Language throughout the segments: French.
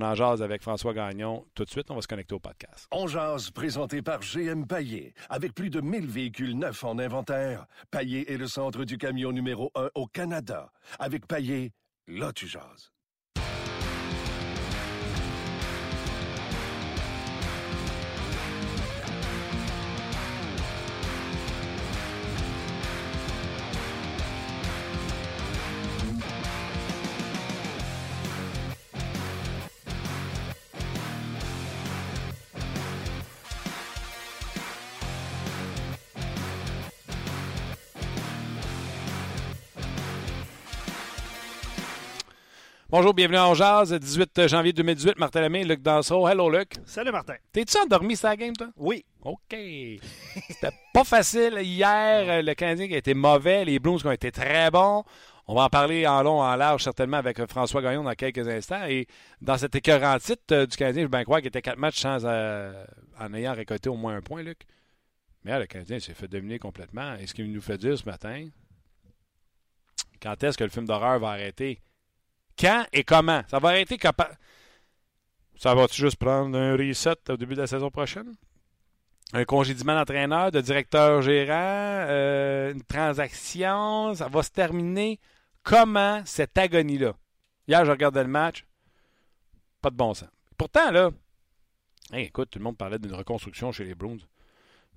On en jase avec François Gagnon. Tout de suite, on va se connecter au podcast. On jase, présenté par GM Paillé. Avec plus de 1000 véhicules neufs en inventaire, Paillé est le centre du camion numéro 1 au Canada. Avec Paillé, là tu jases. Bonjour, bienvenue en Jazz, 18 janvier 2018. Martin Lemay, Luc Danseau. Hello, Luc. Salut, Martin. T'es-tu endormi sa game, toi? Oui. OK. C'était pas facile hier. Le Canadien qui a été mauvais, les Blues qui ont été très bons. On va en parler en long, en large, certainement, avec François Gagnon dans quelques instants. Et dans cet écœurant titre euh, du Canadien, je bien croire qu'il était quatre matchs sans, euh, en ayant récolté au moins un point, Luc. Mais là, le Canadien s'est fait dominer complètement. Et ce qu'il nous fait dire ce matin, quand est-ce que le film d'horreur va arrêter? Quand et comment? Ça va arrêter capable. Ça va-tu juste prendre un reset au début de la saison prochaine? Un congédiement d'entraîneur, de directeur gérant, euh, une transaction, ça va se terminer. Comment cette agonie-là? Hier, je regardais le match, pas de bon sens. Pourtant, là, écoute, tout le monde parlait d'une reconstruction chez les.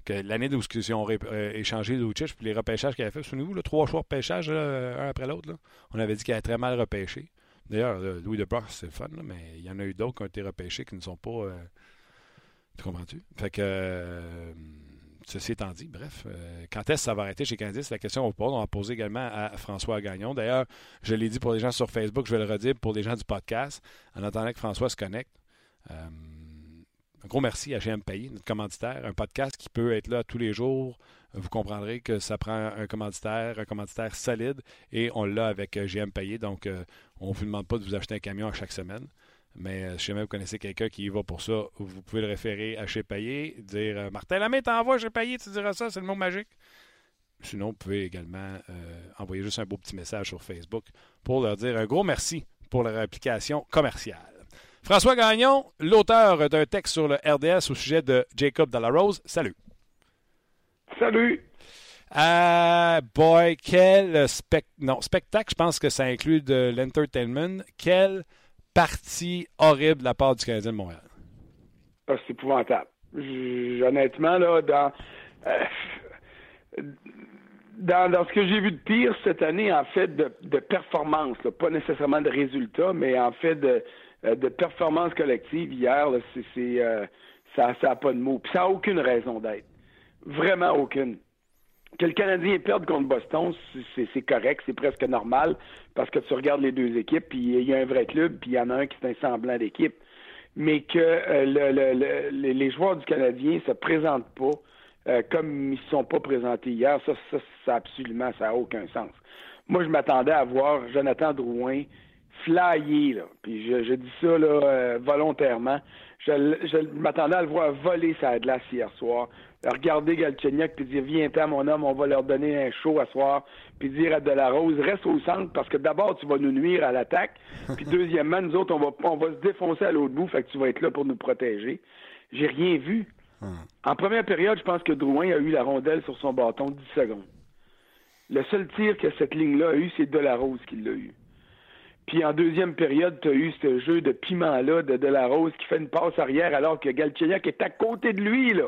Que l'année où ils ont euh, échangé Lucic puis les repêchages qu'il avait fait, souvenez-vous, trois choix de repêchage, un après l'autre, on avait dit qu'il avait très mal repêché. D'ailleurs, Louis DeBrock, c'est le fun, mais il y en a eu d'autres qui ont été repêchés qui ne sont pas. Euh, tu comprends-tu? Fait que. Euh, ceci étant dit, bref, euh, quand est-ce que ça va arrêter chez Candice? C'est la question qu'on pose. On va poser également à François Gagnon. D'ailleurs, je l'ai dit pour les gens sur Facebook, je vais le redire pour les gens du podcast, en attendant que François se connecte. Un gros merci à GM Payé, notre commanditaire. Un podcast qui peut être là tous les jours. Vous comprendrez que ça prend un commanditaire, un commanditaire solide, et on l'a avec GM Payé. Donc, on ne vous demande pas de vous acheter un camion à chaque semaine. Mais euh, si jamais vous connaissez quelqu'un qui y va pour ça, vous pouvez le référer à chez Payé, dire euh, Martin Lamé t'envoie chez Payé, tu diras ça, c'est le mot magique. Sinon, vous pouvez également euh, envoyer juste un beau petit message sur Facebook pour leur dire un gros merci pour leur application commerciale. François Gagnon, l'auteur d'un texte sur le RDS au sujet de Jacob Delarose. Salut. Salut. Ah, boy, quel non, spectacle, je pense que ça inclut de l'entertainment. Quelle partie horrible de la part du Canadien de Montréal? Ah, c'est épouvantable. honnêtement, là, dans, euh, dans, dans, ce que j'ai vu de pire cette année, en fait, de, de performance, pas nécessairement de résultats, mais en fait de, de performance collective hier, c'est, euh, ça n'a pas de mots. Puis ça n'a aucune raison d'être. Vraiment aucune que le Canadien perde contre Boston, c'est correct, c'est presque normal, parce que tu regardes les deux équipes, puis il y a un vrai club, puis il y en a un qui est un semblant d'équipe. Mais que euh, le, les joueurs du Canadien se présentent pas euh, comme ils ne sont pas présentés hier, ça, ça, ça absolument, ça n'a aucun sens. Moi, je m'attendais à voir Jonathan Drouin flyer, là. Puis je, dis ça là, euh, volontairement. Je, je m'attendais à le voir voler sa glace hier soir regarder Galchenyuk puis dire viens-t'en mon homme, on va leur donner un show à soir, puis dire à Delarose reste au centre parce que d'abord tu vas nous nuire à l'attaque, puis deuxièmement nous autres on va on va se défoncer à l'autre bout, fait que tu vas être là pour nous protéger. J'ai rien vu. Hum. En première période, je pense que Drouin a eu la rondelle sur son bâton 10 secondes. Le seul tir que cette ligne-là a eu, c'est Delarose qui l'a eu. Puis en deuxième période, tu as eu ce jeu de piment-là de Delarose qui fait une passe arrière alors que Galchenyuk est à côté de lui, là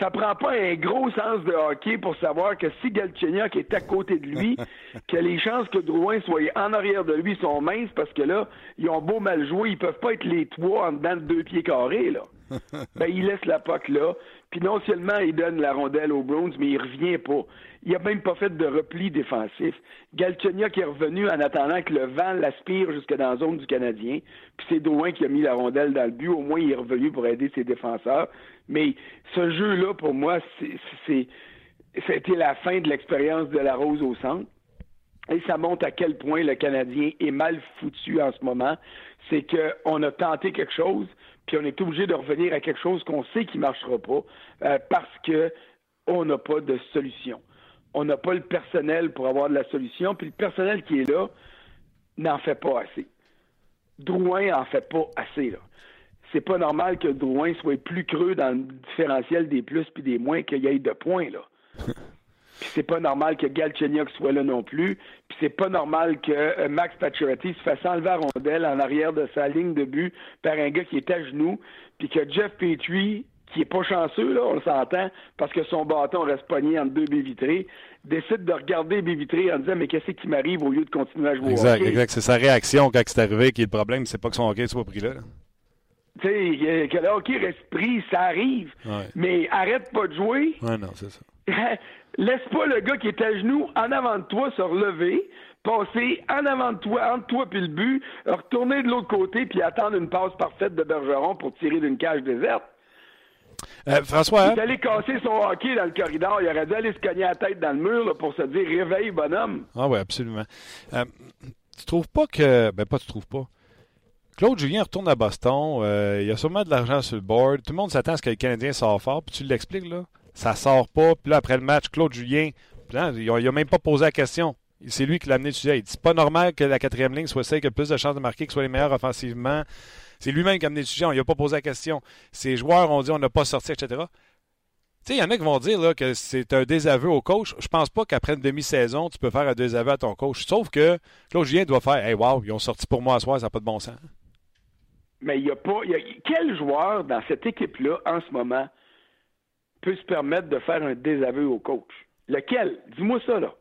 ça prend pas un gros sens de hockey pour savoir que si Galchenyuk est à côté de lui, que les chances que Drouin soit en arrière de lui sont minces parce que là, ils ont beau mal jouer, ils peuvent pas être les trois en dedans de deux pieds carrés, là. ben, il laisse la POC là. Puis non seulement il donne la rondelle aux Browns, mais il revient pas. Il a même pas fait de repli défensif. Galchenyuk est revenu en attendant que le vent l'aspire jusque dans la zone du Canadien. Puis c'est Drouin qui a mis la rondelle dans le but. Au moins, il est revenu pour aider ses défenseurs. Mais ce jeu-là, pour moi, c'est, c'était la fin de l'expérience de la Rose au centre. Et ça montre à quel point le Canadien est mal foutu en ce moment. C'est qu'on a tenté quelque chose, puis on est obligé de revenir à quelque chose qu'on sait qui ne marchera pas euh, parce que on n'a pas de solution. On n'a pas le personnel pour avoir de la solution, puis le personnel qui est là n'en fait pas assez. Drouin en fait pas assez, là. C'est pas normal que Drouin soit plus creux dans le différentiel des plus puis des moins qu'il y ait de points, là. Puis c'est pas normal que Galchenyuk soit là non plus. Puis c'est pas normal que euh, Max Pacioretty se fasse enlever à rondelle en arrière de sa ligne de but par un gars qui est à genoux. Puis que Jeff Petrie, qui est pas chanceux, là, on s'entend, parce que son bâton reste pogné entre deux baies vitrées, décide de regarder les vitrées en disant Mais qu'est-ce qui m'arrive au lieu de continuer à jouer exact, au hockey? Exact, c'est sa réaction quand c'est arrivé qui est le problème, c'est pas que son hockey soit pris là. là. Tu sais, que le hockey reste pris, ça arrive. Ouais. Mais arrête pas de jouer. Ouais, non, c'est ça. Laisse pas le gars qui est à genoux en avant de toi se relever, passer en avant de toi, entre toi puis le but, retourner de l'autre côté puis attendre une passe parfaite de Bergeron pour tirer d'une cage déserte. Euh, François, Il est allé casser son hockey dans le corridor. Il aurait dû aller se cogner la tête dans le mur là, pour se dire réveille, bonhomme. Ah oui, absolument. Euh, tu trouves pas que. Ben, pas tu trouves pas. Claude Julien retourne à Boston. euh, il y a sûrement de l'argent sur le board. Tout le monde s'attend à ce que le Canadien sort fort. Puis tu l'expliques, là. Ça sort pas. Puis là, après le match, Claude Julien, là, il a, a même pas posé la question. C'est lui qui l'a amené dessus. Il dit pas normal que la quatrième ligne soit celle qui a le plus de chances de marquer, que soit les meilleurs offensivement. C'est lui-même qui a amené le sujet. On lui a pas posé la question. Ces joueurs ont dit on n'a pas sorti, etc. Tu sais, il y en a qui vont dire que c'est un désaveu au coach. Je pense pas qu'après une demi-saison, tu peux faire un désaveu à ton coach. Sauf que Claude Julien doit faire Hey, wow, ils ont sorti pour moi à soir, ça n'a pas de bon sens. Mais il y a pas. il quel joueur dans cette équipe-là, en ce moment, peut se permettre de faire un désaveu au coach? Lequel? Dis-moi ça, là.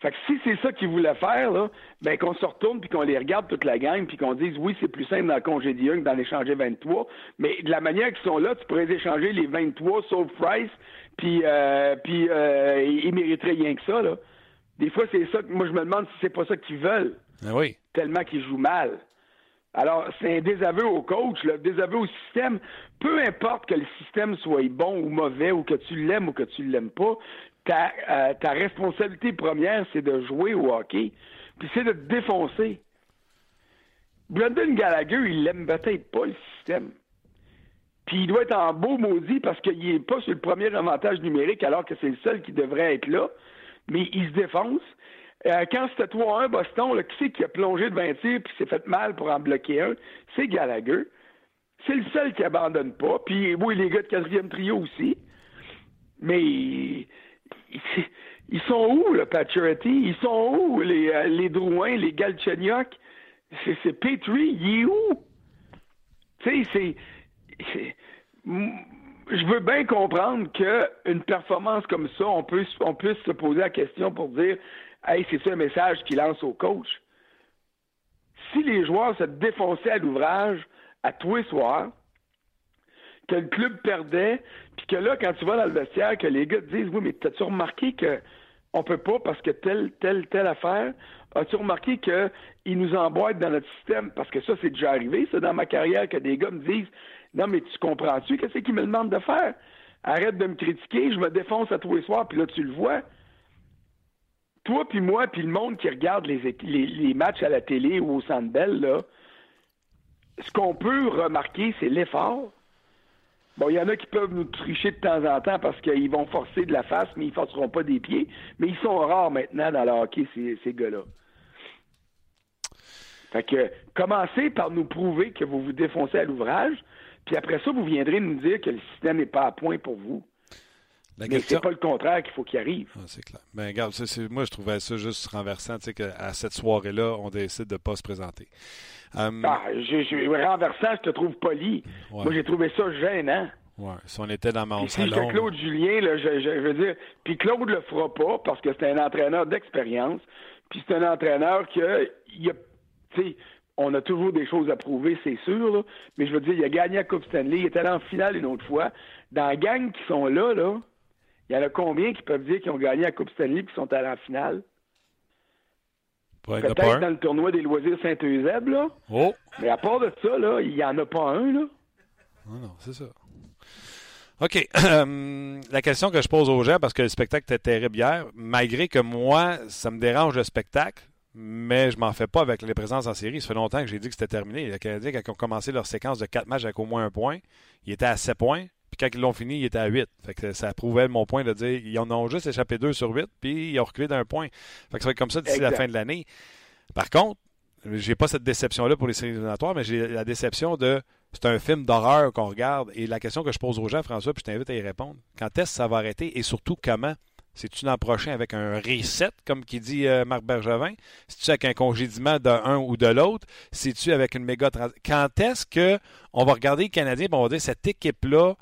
Fait que si c'est ça qu'ils voulaient faire, là, ben qu'on se retourne puis qu'on les regarde toute la gang puis qu'on dise oui, c'est plus simple le congédier un que d'en échanger 23. Mais de la manière qu'ils sont là, tu pourrais échanger les 23 sauf Price, puis euh, puis euh, ils mériteraient rien que ça, là. Des fois, c'est ça que moi je me demande si c'est pas ça qu'ils veulent Ah oui. tellement qu'ils jouent mal. Alors, c'est un désaveu au coach, le désaveu au système. Peu importe que le système soit bon ou mauvais, ou que tu l'aimes ou que tu l'aimes pas, ta, euh, ta responsabilité première, c'est de jouer au hockey. Puis c'est de te défoncer. Brendan Gallagher, il l'aime peut-être pas, le système. Puis il doit être en beau maudit parce qu'il n'est pas sur le premier avantage numérique alors que c'est le seul qui devrait être là. Mais il se défonce. Euh, quand c'était 3-1 Boston, là, qui c'est qui a plongé de 20 tirs puis s'est fait mal pour en bloquer un? C'est Gallagher. C'est le seul qui abandonne pas. Puis oui, les gars de quatrième trio aussi. Mais ils, sont où, le Paturity? Ils sont où, les, euh, les Drouin, les Galchenyuk? C'est, Petrie, il est où? Tu sais, c'est, Je veux bien comprendre qu'une performance comme ça, on peut, on puisse se poser la question pour dire Hey, c'est ça un message qu'il lance au coach. Si les joueurs se défonçaient à l'ouvrage à tous les soirs, que le club perdait, puis que là, quand tu vas dans le vestiaire, que les gars te disent Oui, mais t'as-tu remarqué que on peut pas parce que telle, telle, telle affaire? As-tu remarqué qu'ils nous emboîtent dans notre système? Parce que ça, c'est déjà arrivé, ça, dans ma carrière, que des gars me disent Non, mais tu comprends-tu qu'est-ce qu'ils me demandent de faire? Arrête de me critiquer, je me défonce à tous les soirs, puis là, tu le vois. Toi, puis moi, puis le monde qui regarde les, les, les matchs à la télé ou au Centre Bell, là, ce qu'on peut remarquer, c'est l'effort. Bon, il y en a qui peuvent nous tricher de temps en temps parce qu'ils vont forcer de la face, mais ils ne forceront pas des pieds. Mais ils sont rares maintenant dans le hockey, ces, ces gars-là. Fait que commencez par nous prouver que vous vous défoncez à l'ouvrage, puis après ça, vous viendrez nous dire que le système n'est pas à point pour vous. La Mais question. c'est pas le contraire qu'il faut qu'il arrive. Ah, c'est clair. Ben, regarde, moi, je trouvais ça juste renversant, tu sais, qu'à cette soirée-là, on décide de ne pas se présenter. Hum, Ah, j'ai, j'ai- renversant, je te trouve poli. Ouais. Moi, j'ai trouvé ça gênant. ouais, si on était dans mon Puis si salon. j'étais Claude Julien, là, je, je- je veux dire, puis Claude le fera pas parce que c'est un entraîneur d'expérience, puis c'est un entraîneur que, il a, tu sais, on a toujours des choses à prouver, c'est sûr, là, mais je veux dire, il a gagné la Coupe Stanley, il était allé en finale une autre fois. Dans la gang qui sont là, là, il y en a combien qui peuvent dire qu'ils ont gagné la Coupe Stanley et qui sont allés en finale? Ouais, il y en a pas Peut-être dans le tournoi des loisirs Saint-Eusèbe, là, Oh! mais à part de ça, là, il y en a pas un, là. Non, non, c'est ça. OK. Hum, la question que je pose aux gens, parce que le spectacle était terrible hier, malgré que moi, ça me dérange le spectacle, mais je m'en fais pas avec les présences en série. Ça fait longtemps que j'ai dit que c'était terminé. Les Canadiens, quand ils ont commencé leur séquence de quatre matchs avec au moins un point, ils étaient à 7 points. Puis quand ils l'ont fini, ils étaient à 8. Fait que ça prouvait mon point de dire ils en ont juste échappé 2 sur 8, puis ils ont reculé d'un point. Fait que ça va être comme ça d'ici la fin de l'année. Par contre, j'ai pas cette déception-là pour les séries éliminatoires, mais j'ai la déception de c'est un film d'horreur qu'on regarde. Et la question que je pose aux gens, François, puis je t'invite à y répondre, quand est-ce que ça va arrêter et surtout comment? C'est-tu l'an prochain avec un reset, comme qui dit euh, Marc Bergevin? C'est-tu avec un congédiement d'un ou de l'autre? C'est-tu avec une méga... Quand est-ce qu'on va regarder les Canadiens et on va dire cette équipe-là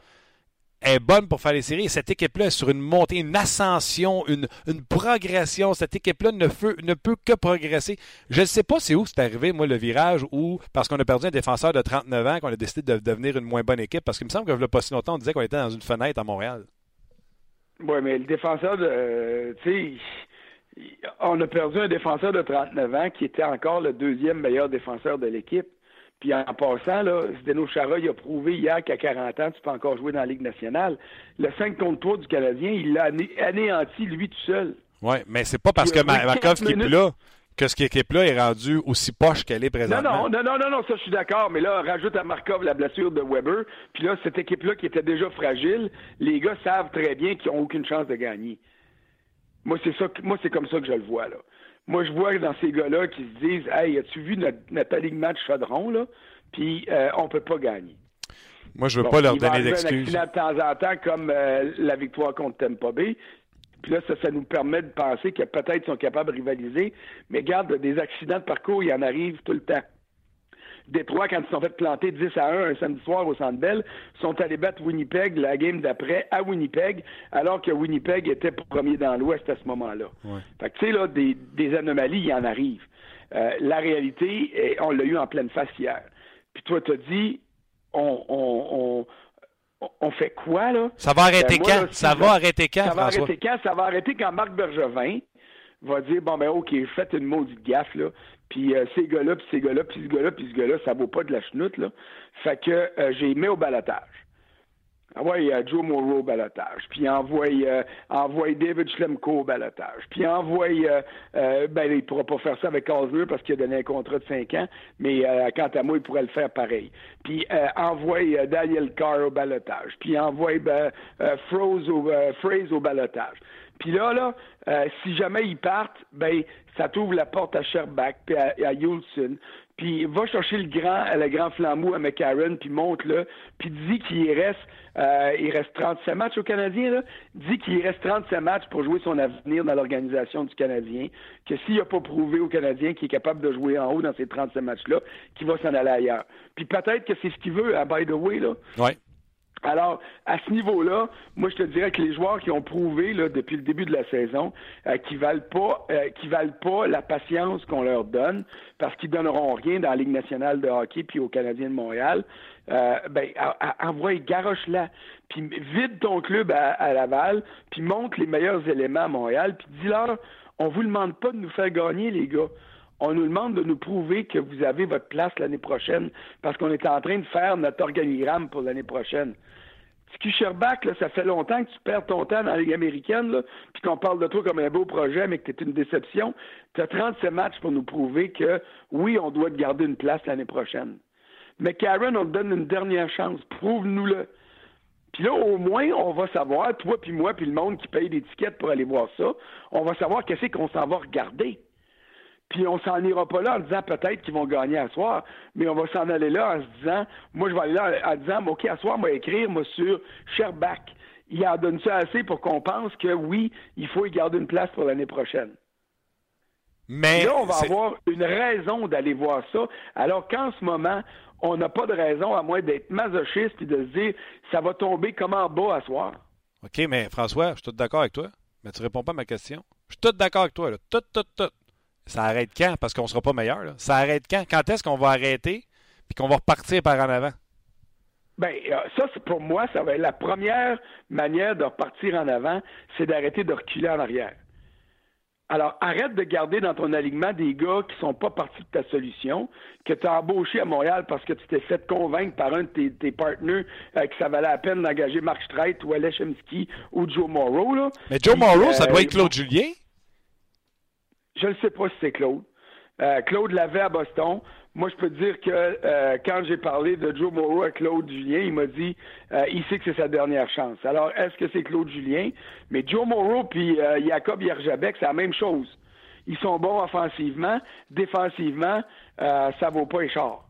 est bonne pour faire les séries et cette équipe-là est sur une montée, une ascension, une, progression. Cette équipe-là ne, ne, peut que progresser. Je ne sais pas c'est où c'est arrivé, moi, le virage, ou parce qu'on a perdu un défenseur de 39 ans, qu'on a décidé de devenir une moins bonne équipe, parce qu'il me semble que, il pas si longtemps, on disait qu'on était dans une fenêtre à Montréal. Oui, mais le défenseur de. tu sais, on a perdu un défenseur de 39 ans qui était encore le deuxième meilleur défenseur de l'équipe. Puis en passant, là, Zdeno Chara, il a prouvé hier qu'à 40 ans, tu peux encore jouer dans la Ligue nationale. Le 5 contre 3 du Canadien, il l'a anéanti lui tout seul. Oui, mais c'est pas parce que Markov qui est là que ce équipe-là est rendu aussi poche qu'elle est présentement. Non, non, non, non, ça je suis d'accord, mais là, rajoute à Markov la blessure de Weber, puis là, cette équipe-là qui était déjà fragile, les gars savent très bien qu'ils n'ont aucune chance de gagner. Moi, c'est ça, moi, c'est comme ça que je le vois, là. Moi, je vois dans ces gars-là qui se disent Hey, as-tu vu notre, notre alignement de chaudron, là? Puis euh, on peut pas gagner. Moi, je veux pas leur donner d'excuses. de temps en temps, comme euh, la victoire contre Tampa Bay. Puis là, ça, ça nous permet de penser que peut-être ils sont capables de rivaliser. Mais garde, des accidents de parcours, il y en arrive tout le temps. Détroit, quand ils sont fait planter 10 à 1 un samedi soir au Centre Bell, sont allés battre Winnipeg la game d'après à Winnipeg, alors que Winnipeg était premier dans l'Ouest à ce moment-là. Fait que, tu sais, là, des, anomalies, il y en arrive. Euh, la réalité, on l'a eu en pleine face hier. Puis toi, t'as dit, on, on, on, fait quoi, là? Ça va arrêter ben, quand? ça va arrêter quand, Ça va arrêter quand? Ça va arrêter quand Marc Bergevin va dire, bon, ben, OK, faites une maudite gaffe, là. Puis euh, ces gars-là, puis ces gars-là, puis ce gars-là, puis ce gars-là, ça vaut pas de la chenoute, là. Fait que euh, j'ai mis au balotage. Envoie euh, Joe Morrow au balotage. Puis envoie, envoie David Schlemko au balotage. Puis envoie, ben, il pourra pas faire ça avec Osler parce qu'il a donné un contrat de 5 ans, mais quant à moi, il pourrait le faire pareil. Puis envoie Daniel Carr au balotage. Puis envoie ben, Froze au, Phrase au balotage. Puis là, là, euh, si jamais ils partent, ben ça t'ouvre la porte à Sherbach puis à, à Puis va chercher le grand, le grand flambeau à McCarron, puis monte-le, puis dis qu'il reste, euh, il reste 37 matchs au Canadien, là. Dis qu'il reste 37 matchs pour jouer son avenir dans l'organisation du Canadien, que s'il n'a pas prouvé au Canadien qu'il est capable de jouer en haut dans ces 37 matchs-là, qu'il va s'en aller ailleurs. Puis peut-être que c'est ce qu'il veut, à by the way, là. Ouais. Alors, à ce niveau-là, moi, je te dirais que les joueurs qui ont prouvé là, depuis le début de la saison euh, qui valent pas, euh, qui valent pas la patience qu'on leur donne, parce qu'ils donneront rien dans la Ligue nationale de hockey puis au Canadien de Montréal, euh, ben, envoie garoche-la, puis vide ton club à, Laval, puis montre les meilleurs éléments à Montréal, puis dis-leur, on vous demande pas de nous faire gagner, les gars on nous demande de nous prouver que vous avez votre place l'année prochaine parce qu'on est en train de faire notre organigramme pour l'année prochaine. Tiki Sherbach, là, ça fait longtemps que tu perds ton temps dans la Ligue américaine, puis qu'on parle de toi comme un beau projet, mais que tu es une déception. Tu as 37 matchs pour nous prouver que, oui, on doit te garder une place l'année prochaine. Mais Karen, on te donne une dernière chance. Prouve-nous-le. Puis là, au moins, on va savoir, toi puis moi, puis le monde qui paye des tickets pour aller voir ça, on va savoir qu'est-ce qu'on s'en va regarder. Puis on s'en ira pas là en disant peut-être qu'ils vont gagner à soir, mais on va s'en aller là en se disant, moi je vais aller là en disant, OK, à soir, on va écrire moi, sur Sherbach. Il en donne ça assez pour qu'on pense que oui, il faut y garder une place pour l'année prochaine. Mais là, on va avoir une raison d'aller voir ça, alors qu'en ce moment, on n'a pas de raison, à moins d'être masochiste et de se dire, ça va tomber comme en bas à soir. OK, mais François, je suis tout d'accord avec toi, mais tu réponds pas à ma question. Je suis tout d'accord avec toi, là. Tout, tout, tout. Ça arrête quand? Parce qu'on ne sera pas meilleur. Ça arrête quand? Quand est-ce qu'on va arrêter puis qu'on va repartir par en avant? Bien, euh, ça, pour moi, ça va être la première manière de repartir en avant, c'est d'arrêter de reculer en arrière. Alors, arrête de garder dans ton alignement des gars qui ne sont pas partis de ta solution, que tu as embauché à Montréal parce que tu t'es fait convaincre par un de tes, tes partenaires euh, que ça valait la peine d'engager Mark Streit ou Alex ou Joe Morrow. Mais Joe Morrow, ça doit euh, être Claude Julien. Je ne sais pas si c'est Claude. Euh, Claude l'avait à Boston. Moi, je peux te dire que euh, quand j'ai parlé de Joe Morrow à Claude Julien, il m'a dit euh, il sait que c'est sa dernière chance. Alors, est-ce que c'est Claude Julien? Mais Joe Morrow puis Jacob Yerjabek, c'est la même chose. ils sont bons offensivement, défensivement, euh, ça vaut pas échar.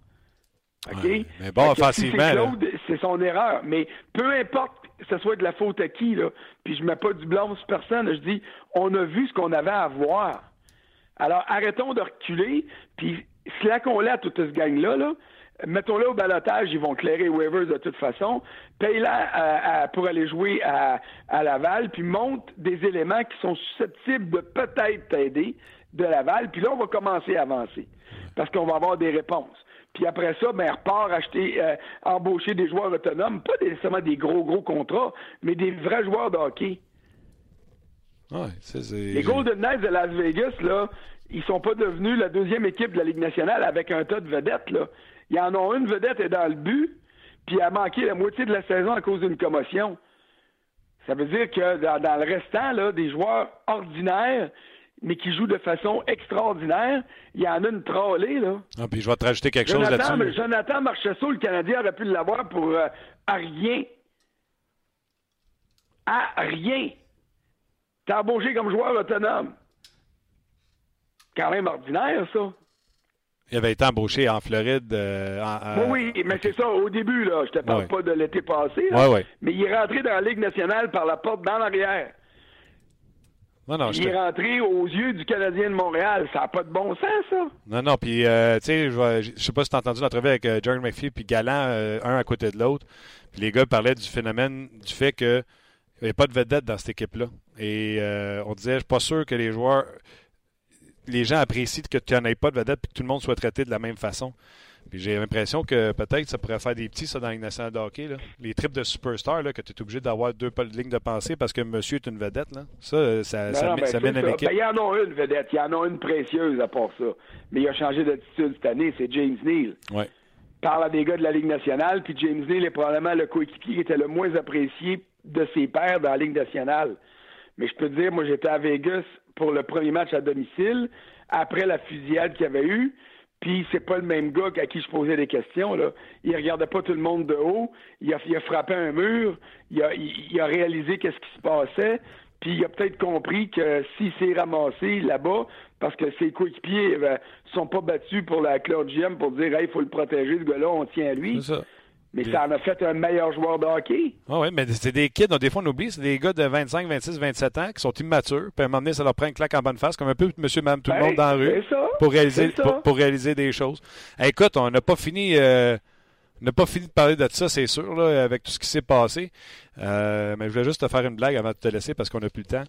OK? mais bon, offensivement. c'est son erreur. Mais peu importe que ce soit de la faute à qui, là, puis je mets pas du blanc sur personne, je dis, on a vu ce qu'on avait à voir. Alors, arrêtons de reculer, puis slackons-le à toute ce gang-là, là, mettons-le au balotage, ils vont clairer waivers de toute façon, paye-la pour aller jouer à, Laval, puis monte des éléments qui sont susceptibles de peut-être t'aider de Laval, puis là, on va commencer à avancer, parce qu'on va avoir des réponses. Puis après ça, ben, repart acheter, euh, embaucher des joueurs autonomes, pas nécessairement des gros, gros contrats, mais des vrais joueurs de hockey. Les Golden Knights de Las Vegas, là, ils sont pas devenus la deuxième équipe de la Ligue nationale avec un tas de vedettes, là. Il y en a une vedette est dans le but, puis elle a manqué la moitié de la saison à cause d'une commotion. Ça veut dire que dans, le restant, là, des joueurs ordinaires, mais qui jouent de façon extraordinaire, il y en a une trollée, là. Ah, puis je vais te rajouter quelque chose là-dessus. Jonathan Marchessault, le Canadien aurait pu l'avoir pour euh, à rien. À rien. T'es embauché comme joueur autonome. Quand même ordinaire, ça. Il avait été embauché en Floride. Euh, oui, oui, mais c'est ça, au début, là. Je te parle pas de l'été passé. Mais il est rentré dans la Ligue nationale par la porte dans l'arrière. il est rentré aux yeux du Canadien de Montréal. Ça n'a pas de bon sens, ça. Non, non. Puis, euh, tu sais, je ne sais pas si tu as entendu l'entrevue avec euh, Jordan McPhee puis Galant, un à côté de l'autre. Puis les gars parlaient du phénomène, du fait qu'il n'y avait pas de vedette dans cette équipe-là. Et on disait, je suis pas sûr que les joueurs les gens apprécient que tu n'en aies pas de vedette et que tout le monde soit traité de la même façon. Puis j'ai l'impression que peut-être ça pourrait faire des petits, ça, dans les nationale de hockey. Les trips de superstar, là, que tu es obligé d'avoir deux lignes de pensée parce que monsieur est une vedette. Là. Ça, ça, ça, ben, mène à l'équipe. Ben, il y en a une vedette, il y en a une précieuse à part ça. Mais il a changé d'attitude cette année, c'est James Neal. Ouais. Parle à des gars de la Ligue nationale, puis James Neal est probablement le coéquipier qui était le moins apprécié de ses pairs dans la Ligue nationale. Mais je peux te dire, moi, j'étais à Vegas pour le premier match à domicile, après la fusillade qu'il y avait eu. Puis c'est pas le même gars à qui je posais des questions. Là. Il regardait pas tout le monde de haut. Il a, frappé un mur. Il a, réalisé qu'est-ce qui se passait. Puis il a peut-être compris que s'il s'est ramassé là-bas, parce que ses coéquipiers ne euh, sont pas battus pour la Claude GM pour dire Hey, il faut le protéger, ce gars-là, on tient à lui. Ça. Mais ça en a fait un meilleur joueur de hockey. Ah oui, mais c'est des kids, des fois on oublie, c'est des gars de 25, 26, 27 ans qui sont immatures, puis à un moment donné, ça leur prend une claque en bonne face, comme un peu monsieur, madame, tout le monde dans la rue, pour, réaliser, pour, réaliser des choses. écoute, on n'a pas fini... Euh, n'a pas fini de parler de ça, c'est sûr, là, avec tout ce qui s'est passé. Euh, mais je voulais juste te faire une blague avant de te laisser parce qu'on n'a plus le temps.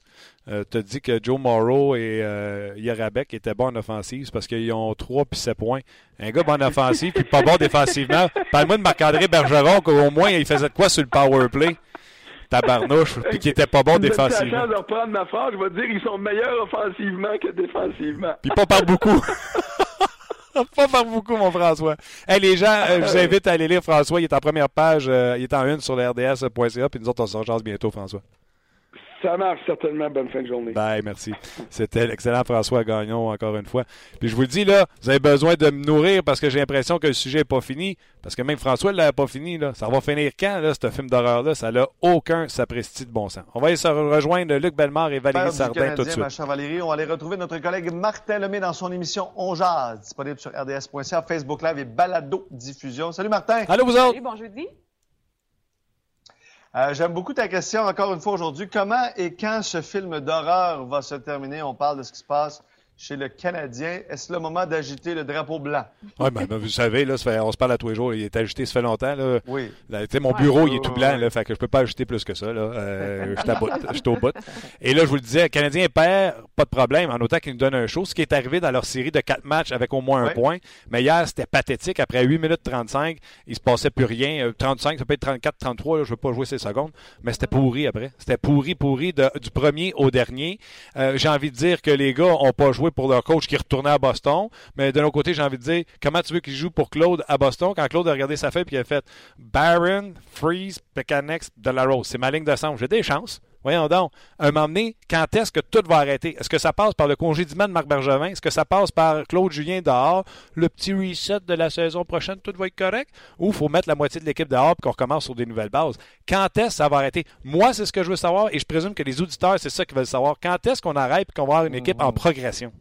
Euh, tu as dit que Joe Morrow et euh, Yarabek étaient bons en offensive parce qu'ils ont 3 puis 7 points. Un gars bon en offensive puis pas bon défensivement. Parle-moi de Marc-André Bergeron qu'au moins il faisait de quoi sur le power play tabarnouche, puis qui était pas bon défensivement. Si de reprendre ma phrase, je vais dire qu'ils sont meilleurs offensivement que défensivement. Puis pas par beaucoup. pas par beaucoup, mon François. Hey, les gens, euh, je vous invite à aller lire François. Il est en première page, euh, il est en une sur le RDS.ca, puis nous autres, on se bientôt, François. Ça marche certainement. Bonne fin de journée. Bye, merci. C'était l'excellent François Gagnon, encore une fois. Puis je vous le dis, là, vous avez besoin de me nourrir parce que j'ai l'impression que le sujet n'est pas fini. Parce que même François ne l'a pas fini. Là. Ça va finir quand, là, ce film d'horreur-là? Ça n'a aucun sapristi de bon sens. On va aller se rejoindre Luc Bellemare et Valérie Sardin tout de suite. Ma chère Valérie, on va aller retrouver notre collègue Martin Lemay dans son émission On Jazz, disponible sur rds.ca, Facebook Live et Balado Diffusion. Salut Martin. Allô, vous autres. Salut, bon jeudi. Euh, j'aime beaucoup ta question encore une fois aujourd'hui. Comment et quand ce film d'horreur va se terminer? On parle de ce qui se passe chez le Canadien. Est-ce le moment d'agiter le drapeau blanc? Oui, ben, ben, vous savez, là, on se parle à tous les jours. Il est agité, ça fait longtemps. Là. Oui. mon bureau, il est tout blanc, là, fait que je peux pas agiter plus que ça. Là. Euh, je suis au bout. Et là, je vous le disais, le Canadien perd, pas de problème, en autant qu'il nous donne un show. Ce qui est arrivé dans leur série de quatre matchs avec au moins un point. Mais hier, c'était pathétique. Après 8 minutes 35, il se passait plus rien. 35, euh, ça peut être 34, 33, là, je veux pas jouer ces secondes. Mais c'était pourri après. C'était pourri, pourri du premier au dernier. Euh, j'ai envie de dire que les gars ont pas joué pour leur coach qui retournait à Boston. Mais de l'autre côté, j'ai envie de dire, comment tu veux qu'il joue pour Claude à Boston quand Claude a regardé sa feuille et il a fait Baron, Freeze, Pekanex, Rose. C'est ma ligne de. J'ai des chances. Voyons donc. Un moment donné, quand est-ce que tout va arrêter? Est-ce que ça passe par le congédiement de Marc Bergevin? Est-ce que ça passe par Claude Julien dehors? Le petit reset de la saison prochaine, tout va être correct? Ou il faut mettre la moitié de l'équipe dehors et qu'on recommence sur des nouvelles bases? Quand est-ce que ça va arrêter? Moi, c'est ce que je veux savoir et je présume que les auditeurs, c'est ça qu'ils veulent savoir. Quand est-ce qu'on arrête et qu'on va avoir une équipe en progression?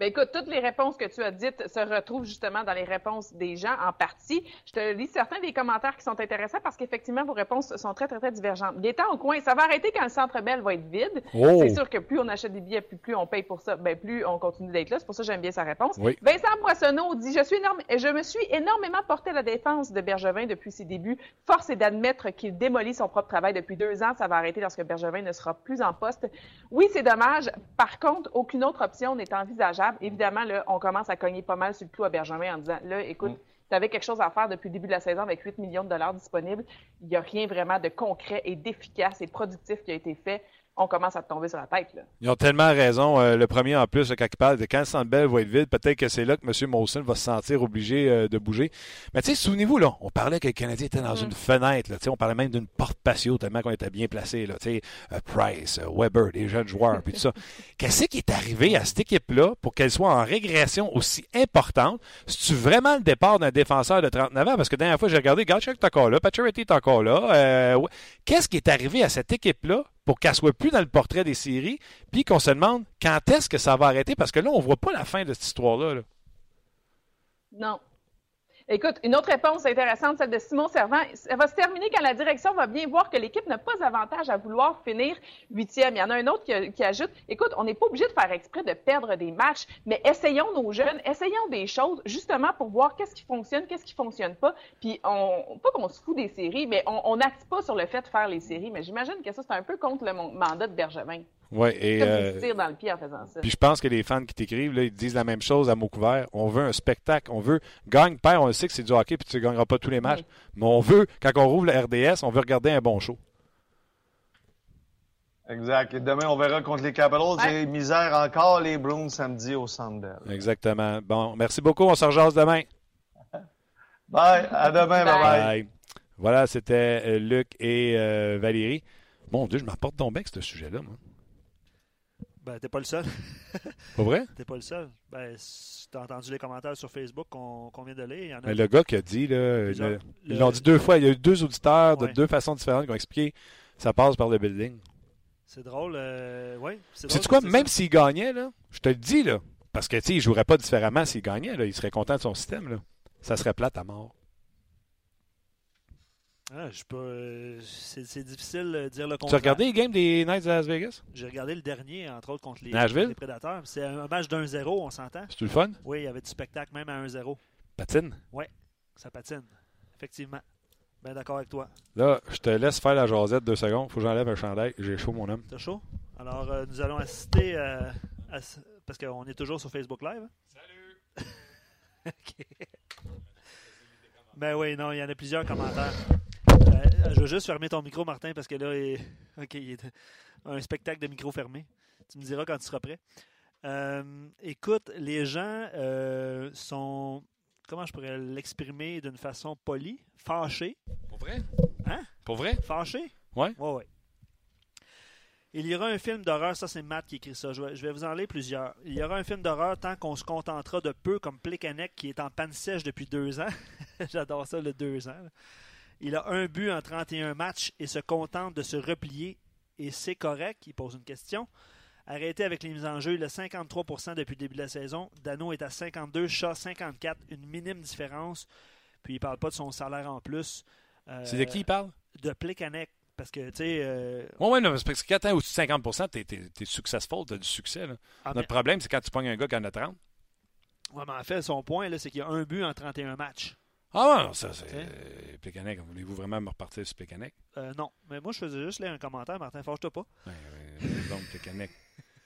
Ben écoute, toutes les réponses que tu as dites se retrouvent justement dans les réponses des gens en partie. Je te lis certains des commentaires qui sont intéressants parce qu'effectivement, vos réponses sont très, très, très divergentes. Gaétan au coin, ça va arrêter quand le Centre Bell va être vide. Oh. C'est sûr que plus on achète des billets, plus, plus on paye pour ça, ben plus on continue d'être là. C'est pour ça que j'aime bien sa réponse. Oui. Vincent Boissonneau dit, je suis énorme, je me suis énormément porté à la défense de Bergevin depuis ses débuts. Force est d'admettre qu'il démolit son propre travail depuis deux ans. Ça va arrêter lorsque Bergevin ne sera plus en poste. Oui, c'est dommage. Par contre, aucune autre option n'est envisageable. Évidemment, là, on commence à cogner pas mal sur le clou à Bergevin en disant, là, écoute, tu avais quelque chose à faire depuis le début de la saison avec 8 millions de dollars disponibles. Il n'y a rien vraiment de concret et d'efficace et productif qui a été fait. On commence à te tomber sur la tête. Là. Ils ont tellement raison. Euh, le premier, en plus, quand il parle de quand le Centre Bell va être vide, peut-être que c'est là que M. Molson va se sentir obligé euh, de bouger. Mais tu sais, souvenez-vous, là, on parlait que le Canadien était dans Mm. une fenêtre. Là, on parlait même d'une porte patio tellement qu'on était bien placé. Là, euh, Price, euh, Weber, des jeunes joueurs, puis tout ça. Qu'est-ce qui est arrivé à cette équipe-là pour qu'elle soit en régression aussi importante? C'est-tu vraiment le départ d'un défenseur de 39 ans? Parce que la dernière fois, j'ai regardé, Gatchuk est encore là, Pacioretty est encore là. Qu'est-ce qui est arrivé à cette équipe-là pour qu'elle soit plus dans le portrait des séries, puis qu'on se demande quand est-ce que ça va arrêter? Parce que là, on voit pas la fin de cette histoire-là. là. Non. Écoute, une autre réponse intéressante, celle de Simon Servant. Elle va se terminer quand la direction va bien voir que l'équipe n'a pas avantage à vouloir finir huitième. Il y en a un autre qui, ajoute, écoute, on n'est pas obligé de faire exprès de perdre des matchs, mais essayons nos jeunes, essayons des choses justement pour voir qu'est-ce qui fonctionne, qu'est-ce qui fonctionne pas. Puis, on, pas qu'on se fout des séries, mais on n'acte pas sur le fait de faire les séries. Mais j'imagine que ça, c'est un peu contre le mandat de Bergevin. Ouais, et, Comme euh, il se tire dans le pied en faisant ça. puis je pense que les fans qui t'écrivent, là, ils disent la même chose à mots couverts. On veut un spectacle. On veut gagne, perd, on le sait que c'est du hockey, puis tu ne gagneras pas tous les matchs. Oui. Mais on veut, quand on rouvre le RDS, on veut regarder un bon show. Exact. Et demain, on verra contre les Capitals. Ouais. Et misère encore les Bruins samedi au Bell. Exactement. Bon, merci beaucoup. On se rejase demain. Bye. À demain. Bye. Bye bye. Bye. Voilà, c'était euh, Luc et euh, Valérie. Mon Dieu, je m'apporte donc bien avec ce sujet-là, moi. Ben, t'es pas le seul. Pas vrai? T'es pas le seul. Ben, t'as entendu les commentaires sur Facebook qu'on vient de lire. Il y en a Mais le gars qui a dit, là, le- ils l'ont dit deux fois. Il y a eu deux auditeurs de deux façons différentes qui ont expliqué ça passe par le building. C'est drôle. Euh, oui, c'est quoi? Même s'il gagnait, là, je te le dis, là, parce que, tu sais, il jouerait pas différemment s'il gagnait, là, il serait content de son système, là. Ça serait plate à mort. Ah, je suis pas, euh, c'est c'est difficile de dire le Tu as contraire. regardé les games des Knights de Las Vegas? J'ai regardé le dernier, entre autres, contre les, Nashville? les Prédateurs. C'est un match d'un 0 on s'entend? C'est-tu le fun? Oui, il y avait du spectacle même à 1-0. Patine? Ça patine. Effectivement. Bien d'accord avec toi. Là, je te laisse faire la jasette deux secondes. Faut que j'enlève un chandail. J'ai chaud, mon homme. T'as chaud? Alors, euh, nous allons assister euh, à ce- Parce qu'on est toujours sur Facebook Live. Salut! OK. Ben oui, non, il y en a plusieurs commentaires. Je vais juste fermer ton micro, Martin, parce que là, il... OK, il est un spectacle de micro fermé. Tu me diras quand tu seras prêt. Euh, écoute, les gens euh, sont, comment je pourrais l'exprimer d'une façon polie, fâchés. Pour vrai? Hein? Pour vrai? Fâché? Ouais. Ouais, ouais. Il y aura un film d'horreur, ça c'est Matt qui écrit ça, je vais, je vais vous en lire plusieurs. Il y aura un film d'horreur tant qu'on se contentera de peu comme Plekanec qui est en panne sèche depuis deux ans. J'adore ça, le deux ans. Il a un but en 31 matchs et se contente de se replier et c'est correct, il pose une question. Arrêté avec les mises en jeu, il a 53% depuis le début de la saison. Dano est à 52, Shaw 54, une minime différence. Puis il parle pas de son salaire en plus. Euh, C'est de qui il parle? de Plekanec. Parce que, tu sais. euh, Ouais, ouais, non, parce que quand t'es au-dessus de 50 t'es, t'es, t'es successful, t'as du succès, là. ah, Notre problème, c'est quand tu pognes un gars qui en a 30. mais- ouais, mais en fait, son point, là, c'est qu'il y a un but en 31 matchs. Ah ouais, non, ça, c'est... Euh, Plekanec, voulez-vous vraiment me repartir sur Plekanec? Euh, non, mais moi, je faisais juste lire un commentaire. Martin, fâche-toi pas. Ouais, ouais, donc,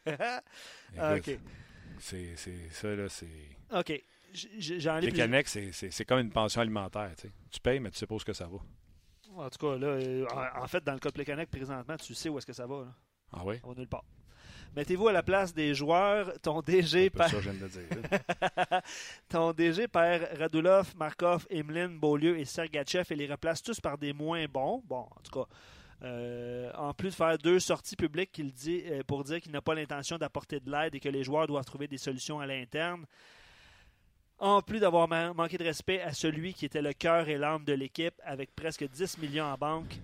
Écoute, OK. C'est, ça, là, c'est... OK. J'en ai plus. Plekanec, c'est, comme une pension alimentaire, tu sais. Tu payes, mais tu sais pas où est-ce que ça va. En tout cas, là, euh, en- fait, dans le cas de Plekanec, présentement, tu sais où est-ce que ça va. Là. Ah oui? Ça va nulle part. Mettez-vous à la place des joueurs. Ton DG, perd, ça viens de dire. ton DG perd Radulov, Markov, Emeline, Beaulieu et Sergachev et les replace tous par des moins bons. Bon, en tout cas, euh, en plus de faire deux sorties publiques qu'il dit, euh, pour dire qu'il n'a pas l'intention d'apporter de l'aide et que les joueurs doivent trouver des solutions à l'interne. En plus d'avoir ma- manqué de respect à celui qui était le cœur et l'âme de l'équipe avec presque 10 millions en banque,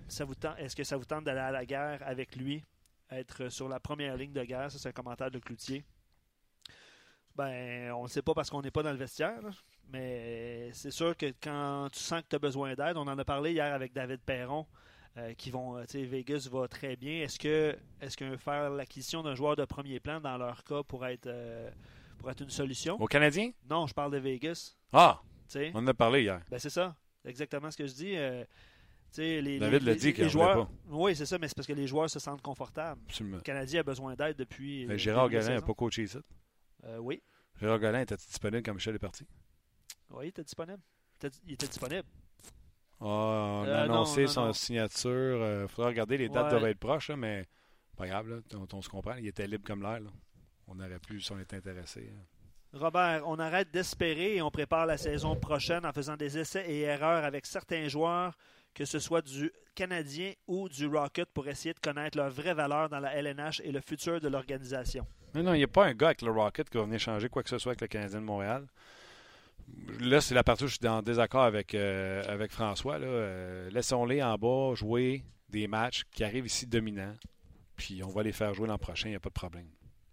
est-ce que ça vous tente d'aller à la guerre avec lui, être sur la première ligne de guerre? Ça, c'est un commentaire de Cloutier. Ben, on ne sait pas parce qu'on n'est pas dans le vestiaire. là. Mais c'est sûr que quand tu sens que tu as besoin d'aide, on en a parlé hier avec David Perron, euh, qui vont, euh, tu sais, Vegas va très bien. Est-ce que, est-ce que faire l'acquisition d'un joueur de premier plan dans leur cas pourrait être, euh, pourrait être une solution? Au Canadien? Non, je parle de Vegas. Ah, tu sais? on en a parlé hier. Ben, c'est ça. Exactement ce que je dis. Euh, les, David l'a dit les qu'il joueurs. voulait Oui, c'est ça, mais c'est parce que les joueurs se sentent confortables. Absolument. Le Canadien a besoin d'aide depuis. Mais euh, Gérard depuis la Gallin n'a pas coaché ça. Euh, oui. Gérard Gallin était disponible quand Michel est parti. Oui, il était disponible. Il était- disponible. Ah, on a Euh, non, annoncé non, son non. signature. Il faudra regarder, les dates Ouais. doivent être proches, là, mais pas grave, là, on, on se comprend. Il était libre comme l'air. On aurait pu, si on était intéressé. hein. Robert, on arrête d'espérer et on prépare la saison prochaine en faisant des essais et erreurs avec certains joueurs, que ce soit du Canadien ou du Rocket, pour essayer de connaître leur vraie valeur dans la LNH et le futur de l'organisation. Non, non, il n'y a pas un gars avec le Rocket qui va venir changer quoi que ce soit avec le Canadien de Montréal. Là, c'est la partie où je suis en désaccord avec, euh, avec François. Euh, Laissons-les en bas jouer des matchs qui arrivent ici dominants. Puis on va les faire jouer l'an prochain, il n'y a pas de problème.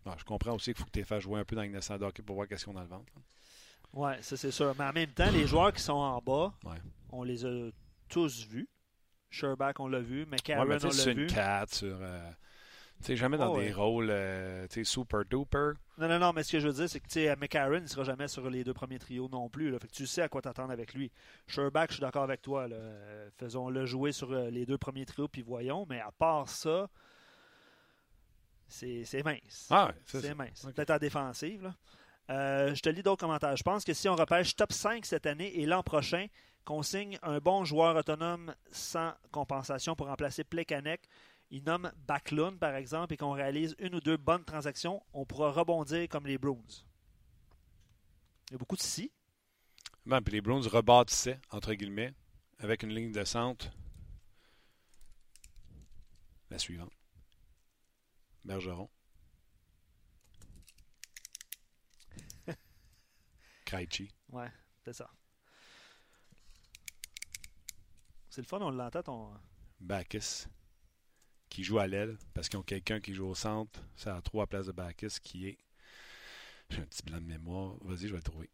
Bon, je comprends aussi qu'il faut que tu les fasses jouer un peu dans le hockey pour voir qu'est-ce qu'on a dans le ventre. Oui, ça c'est sûr. Mais en même temps, les joueurs qui sont en bas, Ouais. on les a tous vus. Sherbach, on l'a vu. McCarron, on l'a vu. une 4, sur. euh, tu sais, jamais dans Oh, des ouais. rôles euh, super duper. Non, non, non, mais ce que je veux dire, c'est que tu sais, McCarron, il ne sera jamais sur les deux premiers trios non plus. Là. Fait que tu sais à quoi t'attendre avec lui. Sherbach, je suis d'accord avec toi. Faisons-le jouer sur euh, les deux premiers trios, puis voyons. Mais à part ça, c'est mince. Ah, c'est mince. Peut-être en défensive. là. Euh, je te lis d'autres commentaires. Je pense que si on repêche top 5 cette année et l'an prochain, qu'on signe un bon joueur autonome sans compensation pour remplacer Plekanec, il nomme Backlund, par exemple, et qu'on réalise une ou deux bonnes transactions, on pourra rebondir comme les Bruins. Il y a beaucoup de si. Bon, puis les Browns rebâtissaient, entre guillemets, avec une ligne de centre. La suivante. Bergeron. Krejci. Ouais, c'est ça. C'est le fun, on l'entend, ton. Bacchus, qui joue à l'aile, parce qu'ils ont quelqu'un qui joue au centre. C'est à trois places de Bacchus, qui est... J'ai un petit blanc de mémoire. Vas-y, je vais le trouver.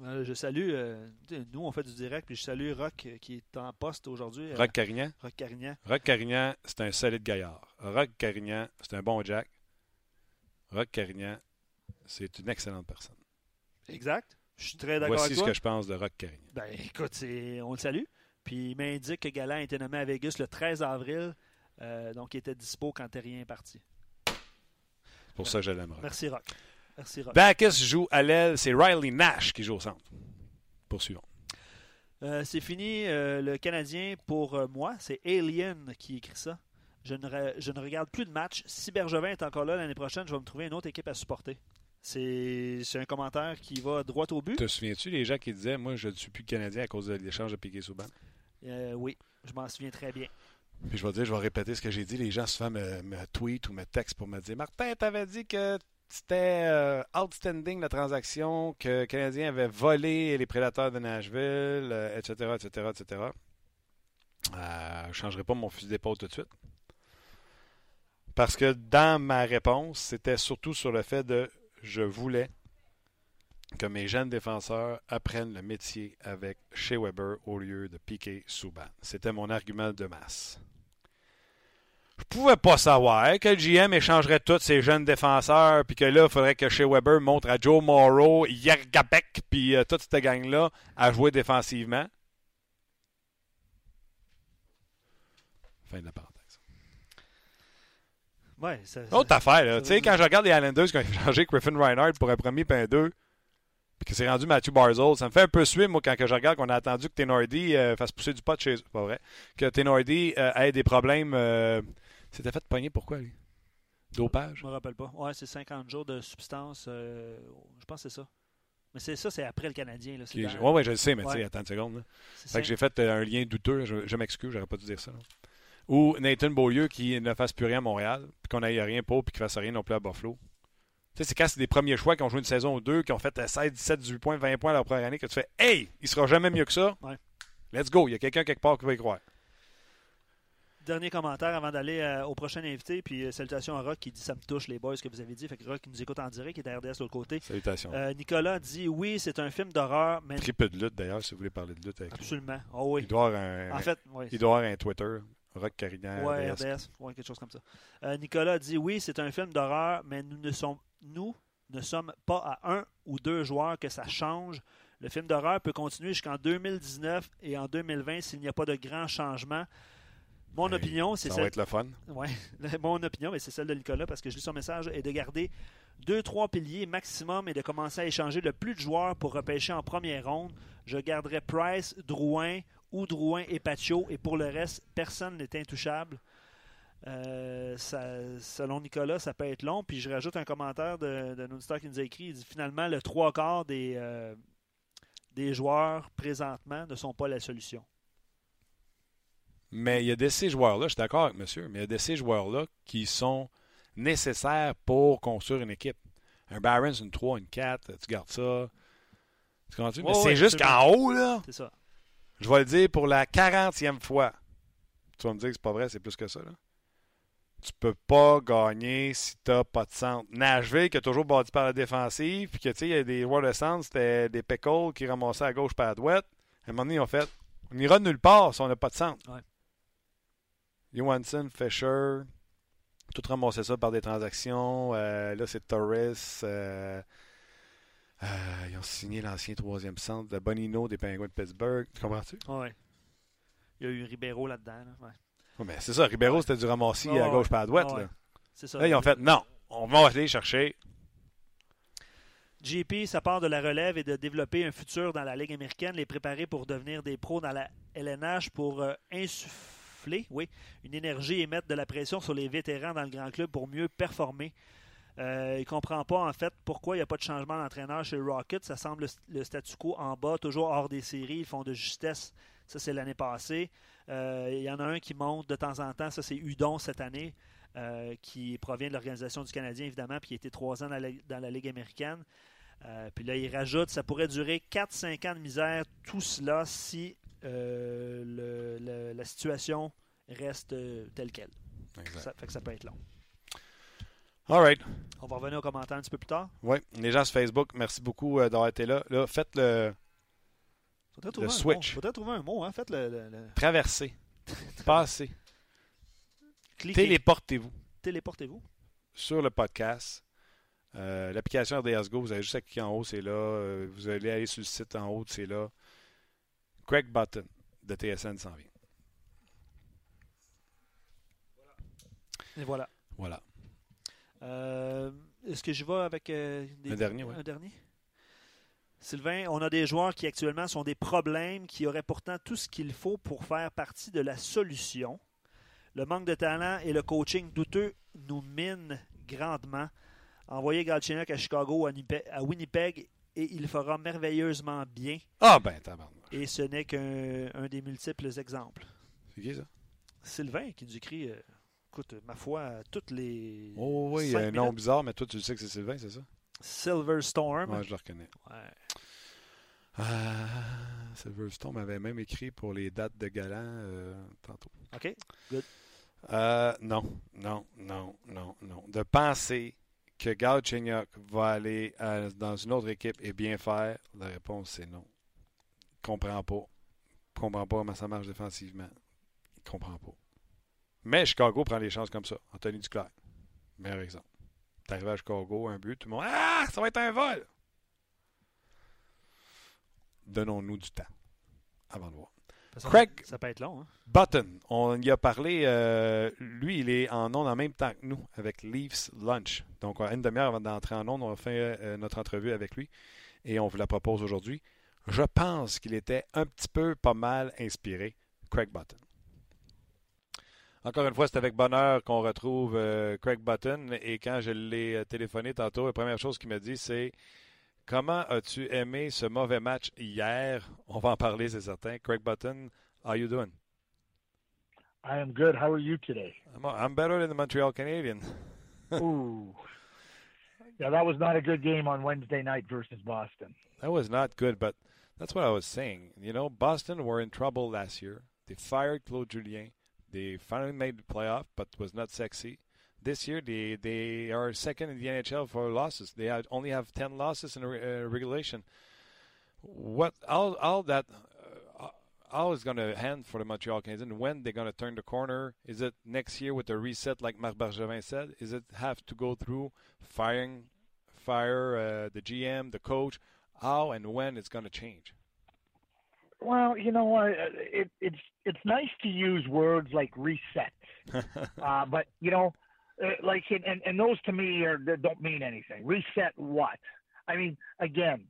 Euh, je salue, euh, nous on fait du direct, puis je salue Rock euh, qui est en poste aujourd'hui. euh, Rock Carignan. Rock Carignan. Rock Carignan, c'est un solide gaillard. Rock Carignan, c'est un bon Jack. Rock Carignan, c'est une excellente personne. Exact. Je suis très d'accord Voici avec ce toi. que je pense de Rock Carignan. Ben écoute, on le salue. Puis il m'indique que Galant a été nommé à Vegas le 13 avril, euh, donc il était dispo quand Terrien est parti. C'est pour ça que. Rock. Merci Rock. Merci Rock. Bacchus joue à l'aile, c'est Riley Nash qui joue au centre. Poursuivons. Euh, c'est fini euh, le Canadien pour euh, moi. C'est Alien qui écrit ça. Je ne, re- je ne regarde plus de matchs. Si Bergevin est encore là l'année prochaine, je vais me trouver une autre équipe à supporter. C'est c'est un commentaire qui va droit au but. Te souviens-tu les gens qui disaient Moi, je ne suis plus Canadien à cause de l'échange de Piquet Souban? Euh, oui, je m'en souviens très bien. Puis je vais dire, je vais répéter ce que j'ai dit. Les gens souvent me, me tweetent ou me textent pour me dire Martin, t'avais dit que c'était euh, outstanding la transaction, que le Canadien avait volé les prédateurs de Nashville, etc., etc., etc. Je ne changerai pas mon fusil d'épaule tout de suite. Parce que dans ma réponse, c'était surtout sur le fait de je voulais que mes jeunes défenseurs apprennent le métier avec Shea Weber au lieu de Piquet Souban. C'était mon argument de masse. Je pouvais pas savoir que le GM échangerait tous ses jeunes défenseurs, puis que là, il faudrait que Shea Weber montre à Joe Morrow, Yergabek, puis euh, toute cette gang-là à jouer défensivement. Fin de la parenthèse. Ouais, ça- Autre ça- affaire, tu sais, quand je regarde les Islanders qui ont échangé Griffin Reinhardt pour un premier pain 2, puis que c'est rendu Matthew Barzell, ça me fait un peu suer, moi, quand que je regarde qu'on a attendu que Tenordi euh, fasse pousser du pot chez eux. Pas vrai. Que Tenordi euh, ait des problèmes. euh, C'était fait pogner pourquoi, lui? Dopage? Je me rappelle pas. Ouais, c'est 50 jours de substance. euh, je pense que c'est ça. Mais c'est ça, c'est après le Canadien. Là, dans- Ouais, ouais, je le sais, mais tu sais, attends une seconde. là. Fait que j'ai fait euh, un lien douteux. Je, je m'excuse, j'aurais pas dû dire ça. là. Ou Nathan Beaulieu qui ne fasse plus rien à Montréal, puis qu'on n'aille rien pour, puis qu'il fasse rien non plus à Buffalo. Tu sais, c'est quand c'est des premiers choix qui ont joué une saison ou deux, qui ont fait euh, 16, 17, 18 points, 20 points leur première année, que tu fais Hey, il sera jamais mieux que ça. Ouais. Let's go. Il y a quelqu'un quelque part qui va y croire. Dernier commentaire avant d'aller euh, au prochain invité. Puis euh, salutations à Rock qui dit Ça me touche, les boys, ce que vous avez dit. Fait que Rock qui nous écoute en direct, qui est à RDS de l'autre côté. Salutations. Euh, Nicolas dit Oui, c'est un film d'horreur, mais. Très peu de lutte d'ailleurs, si vous voulez parler de lutte avec lui. Absolument. Oh, oui. Il doit avoir un, En fait, oui. il doit avoir un Twitter, Rock Carignan, Ouais, RDS. RDS, ouais, quelque chose comme ça. Euh, Nicolas dit oui, c'est un film d'horreur, mais nous ne sommes nous ne sommes pas à un ou deux joueurs que ça change. Le film d'horreur peut continuer jusqu'en 2019 et en 2020 s'il n'y a pas de grands changements. Mon Hey, opinion, c'est Ça celle va être le fun. Ouais, mon opinion, mais c'est celle de Nicolas parce que je lis son message, est de garder deux, trois piliers maximum et de commencer à échanger le plus de joueurs pour repêcher en première ronde. Je garderai Price, Drouin ou Drouin et Pacho et pour le reste, personne n'est intouchable. Euh, ça- selon Nicolas, ça peut être long. Puis je rajoute un commentaire de, de Noonstar qui nous a écrit. Il dit finalement, le trois quarts des, euh, des joueurs présentement ne sont pas la solution. Mais il y a de ces joueurs-là, je suis d'accord avec monsieur, mais il y a de ces joueurs-là qui sont nécessaires pour construire une équipe. Un Barons, une 3, une 4, tu gardes ça. Tu comprends-tu? Mais Ouais, c'est juste qu'en haut, là, C'est ça. je vais le dire pour la 40e fois. Tu vas me dire que c'est pas vrai, c'est plus que ça. Là. Tu peux pas gagner si t'as pas de centre. Nashville, qui a toujours bâti par la défensive, puis que tu sais, il y a des joueurs de centre, c'était des pickles qui ramassaient à gauche par la droite. À un moment donné, ils ont fait on ira nulle part si on n'a pas de centre. Ouais. Johansson, Fisher, tout ramassé ça par des transactions. Euh, là, c'est Torres. euh, euh, ils ont signé l'ancien troisième centre de Bonino des Penguins de Pittsburgh. Tu comprends-tu? Ouais. Il y a eu Ribeiro là-dedans. là. Ouais. Ouais, mais c'est ça, Ribeiro, c'était du ramassis à gauche par la droite. Là. C'est ça. Là, ils ont fait non, on va aller chercher. JP, ça part de la relève et de développer un futur dans la Ligue américaine, les préparer pour devenir des pros dans la LNH pour euh, insuffler oui, une énergie et mettre de la pression sur les vétérans dans le grand club pour mieux performer. Euh, il ne comprend pas en fait pourquoi il n'y a pas de changement d'entraîneur chez Rocket. Ça semble le, le statu quo en bas, toujours hors des séries. Ils font de justesse. Ça, c'est l'année passée. Euh, il y en a un qui monte de temps en temps. Ça, c'est Udon cette année, euh, qui provient de l'Organisation du Canadien, évidemment, puis qui a été trois ans dans la, dans la Ligue américaine. Euh, puis là, il rajoute, ça pourrait durer 4-5 ans de misère, tout cela, si euh, le- le- la situation reste telle qu'elle. Ça fait que ça peut être long. All right. On va revenir aux commentaires un petit peu plus tard. Oui, les gens sur Facebook, merci beaucoup d'avoir été là. Là, faites le Faudrait trouver, un, switch. Mot. Faudrait trouver un mot. Hein? Faites le, le- le- traverser. Passez. cliquez. Téléportez-vous Téléportez-vous. sur le podcast. Euh, L'application RDS Go, vous avez juste à cliquer en haut, c'est là. Euh, vous allez aller sur le site en haut, c'est là. Craig Button de TSN s'en vient. Et voilà. Voilà. Euh, Est-ce que je vais avec euh, des- Un dernier, un dernier? Sylvain, on a des joueurs qui actuellement sont des problèmes, qui auraient pourtant tout ce qu'il faut pour faire partie de la solution. Le manque de talent et le coaching douteux nous minent grandement. Envoyez Galchenyuk à Chicago, à Nipe- à Winnipeg, et il fera merveilleusement bien. Ah ben, tabarnak. Et ce n'est qu'un un des multiples exemples. C'est qui ça? Sylvain qui nous écrit, euh, écoute, ma foi, toutes les. Oh oui, il y cinq a un nom bizarre, mais toi tu le sais que c'est Sylvain, c'est ça? Silver Storm. Ouais, je le reconnais. Ouais. Ah, Silverstone m'avait même écrit pour les dates de galant euh, tantôt. OK. Euh, non, non, non, non, non. De penser que Galchenyuk va aller à- dans une autre équipe et bien faire, la réponse c'est non. Il comprend pas. Il comprend pas comment ça marche défensivement. Il comprend pas. Mais Chicago prend les chances comme ça. Anthony Duclair, meilleur exemple. T'es arrivé à Chicago, un but, tout le monde Ah, ça va être un vol! Donnons-nous du temps avant de voir. Ça, Craig- Ça peut être long. Hein? Button, on y a parlé. euh, lui, il est en ondes en même temps que nous avec Leafs Lunch. Donc, à une demi-heure avant d'entrer en ondes, on a fait euh, notre entrevue avec lui et on vous la propose aujourd'hui. Je pense qu'il était un petit peu pas mal inspiré, Craig Button. Encore une fois, c'est avec bonheur qu'on retrouve euh, Craig Button. Et quand je l'ai euh, téléphoné tantôt, la première chose qu'il m'a dit, c'est Comment as-tu aimé ce mauvais match hier? On va en parler, c'est certain. Craig Button, how you doing? I am good. How are you today? I'm, I'm better than the Montreal Canadiens. Ooh. Yeah, that was not a good game on Wednesday night versus Boston. That was not good, but that's what I was saying. You know, Boston were in trouble last year. They fired Claude Julien. They finally made the playoff, but was not sexy. This year, they they are second in the NHL for losses. They only have ten losses in uh, regulation. What all all that uh, how is going to end for the Montreal Canadiens? And when they're going to turn the corner? Is it next year with a reset, like Marc Bergevin said? Is it have to go through firing, fire uh, the GM, the coach? How and when it's going to change? Well, you know what? It, it's it's nice to use words like reset, uh, but you know, uh, like and and those to me are don't mean anything. Reset what? I mean, again,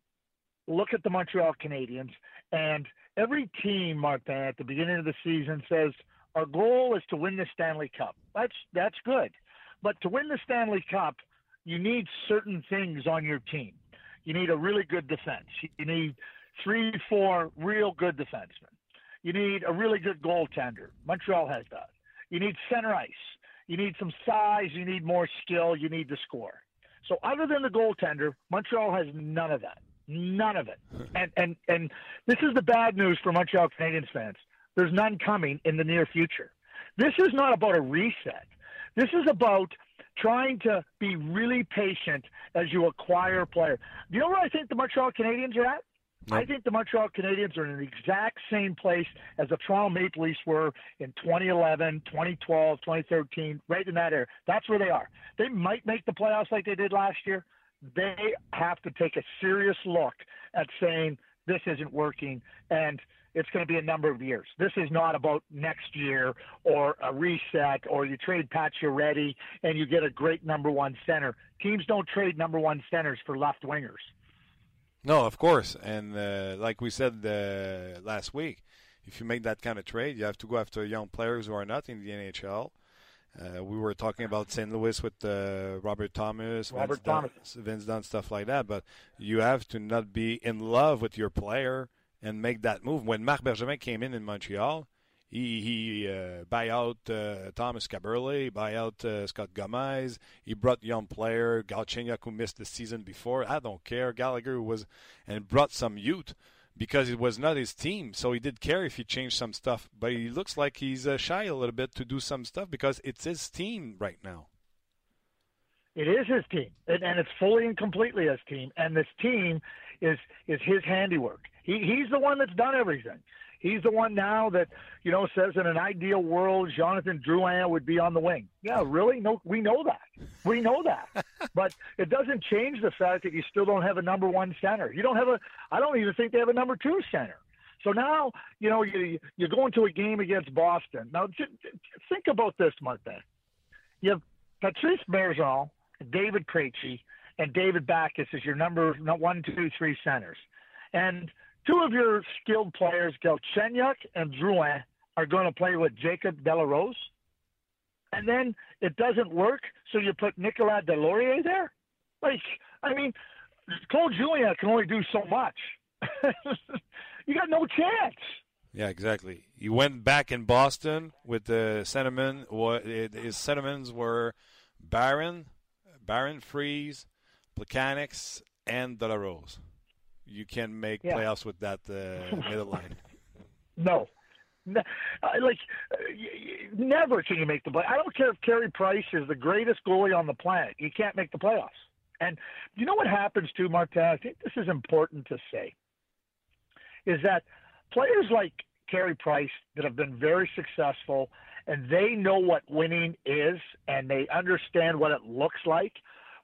look at the Montreal Canadiens, and every team, Martin, at the beginning of the season says our goal is to win the Stanley Cup. That's that's good, but to win the Stanley Cup, you need certain things on your team. You need a really good defense. You need three, four real good defensemen. You need a really good goaltender. Montreal has that. You need center ice. You need some size. You need more skill. You need to score. So other than the goaltender, Montreal has none of that. None of it. And and and this is the bad news for Montreal Canadiens fans. There's none coming in the near future. This is not about a reset. This is about trying to be really patient as you acquire a player. Do you know where I think the Montreal Canadiens are at? I think the Montreal Canadiens are in the exact same place as the Toronto Maple Leafs were in 2011, 2012, 2013, right in that area. That's where they are. They might make the playoffs like they did last year. They have to take a serious look at saying this isn't working and it's going to be a number of years. This is not about next year or a reset or you trade Pacioretty and you get a great number one center. Teams don't trade number one centers for left wingers. No, of course. And uh, like we said uh, last week, if you make that kind of trade, you have to go after young players who are not in the NHL. Uh, we were talking about St. Louis with uh, Robert Thomas, Robert Vince Thomas, Dunn, Vince Dunn, stuff like that. But you have to not be in love with your player and make that move. When Marc Bergevin came in in Montreal, he he uh, buy out uh, Thomas Kaberle, buy out uh, Scott Gomez. He brought young player Galchenyuk who missed the season before. I don't care. Gallagher was and brought some youth because it was not his team. So he did care if he changed some stuff. But he looks like he's uh, shy a little bit to do some stuff because it's his team right now. It is his team, and, and it's fully and completely his team. And this team is is his handiwork. He he's the one that's done everything. He's the one now that you know says in an ideal world, Jonathan Drouin would be on the wing. Yeah, really? No, we know that. We know that. but it doesn't change the fact that you still don't have a number one center. You don't have a. I don't even think they have a number two center. So now you know you you go into a game against Boston. Now think about this, Martin. You have Patrice Bergeron, David Krejci, and David Backes as your number one, two, three centers, and Two of your skilled players, Galchenyuk and Drouin, are going to play with Jacob Delarose. And then it doesn't work, so you put Nicolas Deslauriers there? Like, I mean, Claude Julien can only do so much. you got no chance. Yeah, exactly. You went back in Boston with the sentiment. His sentiments were Barron, Barron Freeze, Plekanec, and Delarose you can make yeah. playoffs with that uh, middle line. No. no like, uh, never can you make the play. I don't care if Carey Price is the greatest goalie on the planet. You can't make the playoffs. And you know what happens too, Martin? I think this is important to say. Is that players like Carey Price that have been very successful and they know what winning is and they understand what it looks like.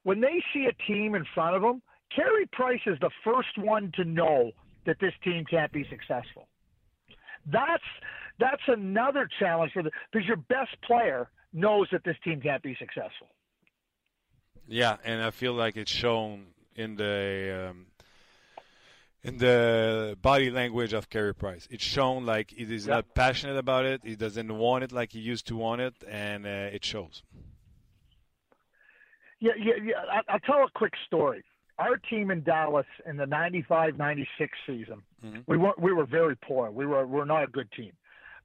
When they see a team in front of them Carey Price is the first one to know that this team can't be successful. That's that's another challenge for the because your best player knows that this team can't be successful. Yeah, and I feel like it's shown in the um, in the body language of Carey Price. It's shown like he is not passionate about it. He doesn't want it like he used to want it, and uh, it shows. Yeah, yeah, yeah. I, I'll tell a quick story our team in Dallas in the 95-96 season, mm-hmm. we were we were very poor. We were we are not a good team.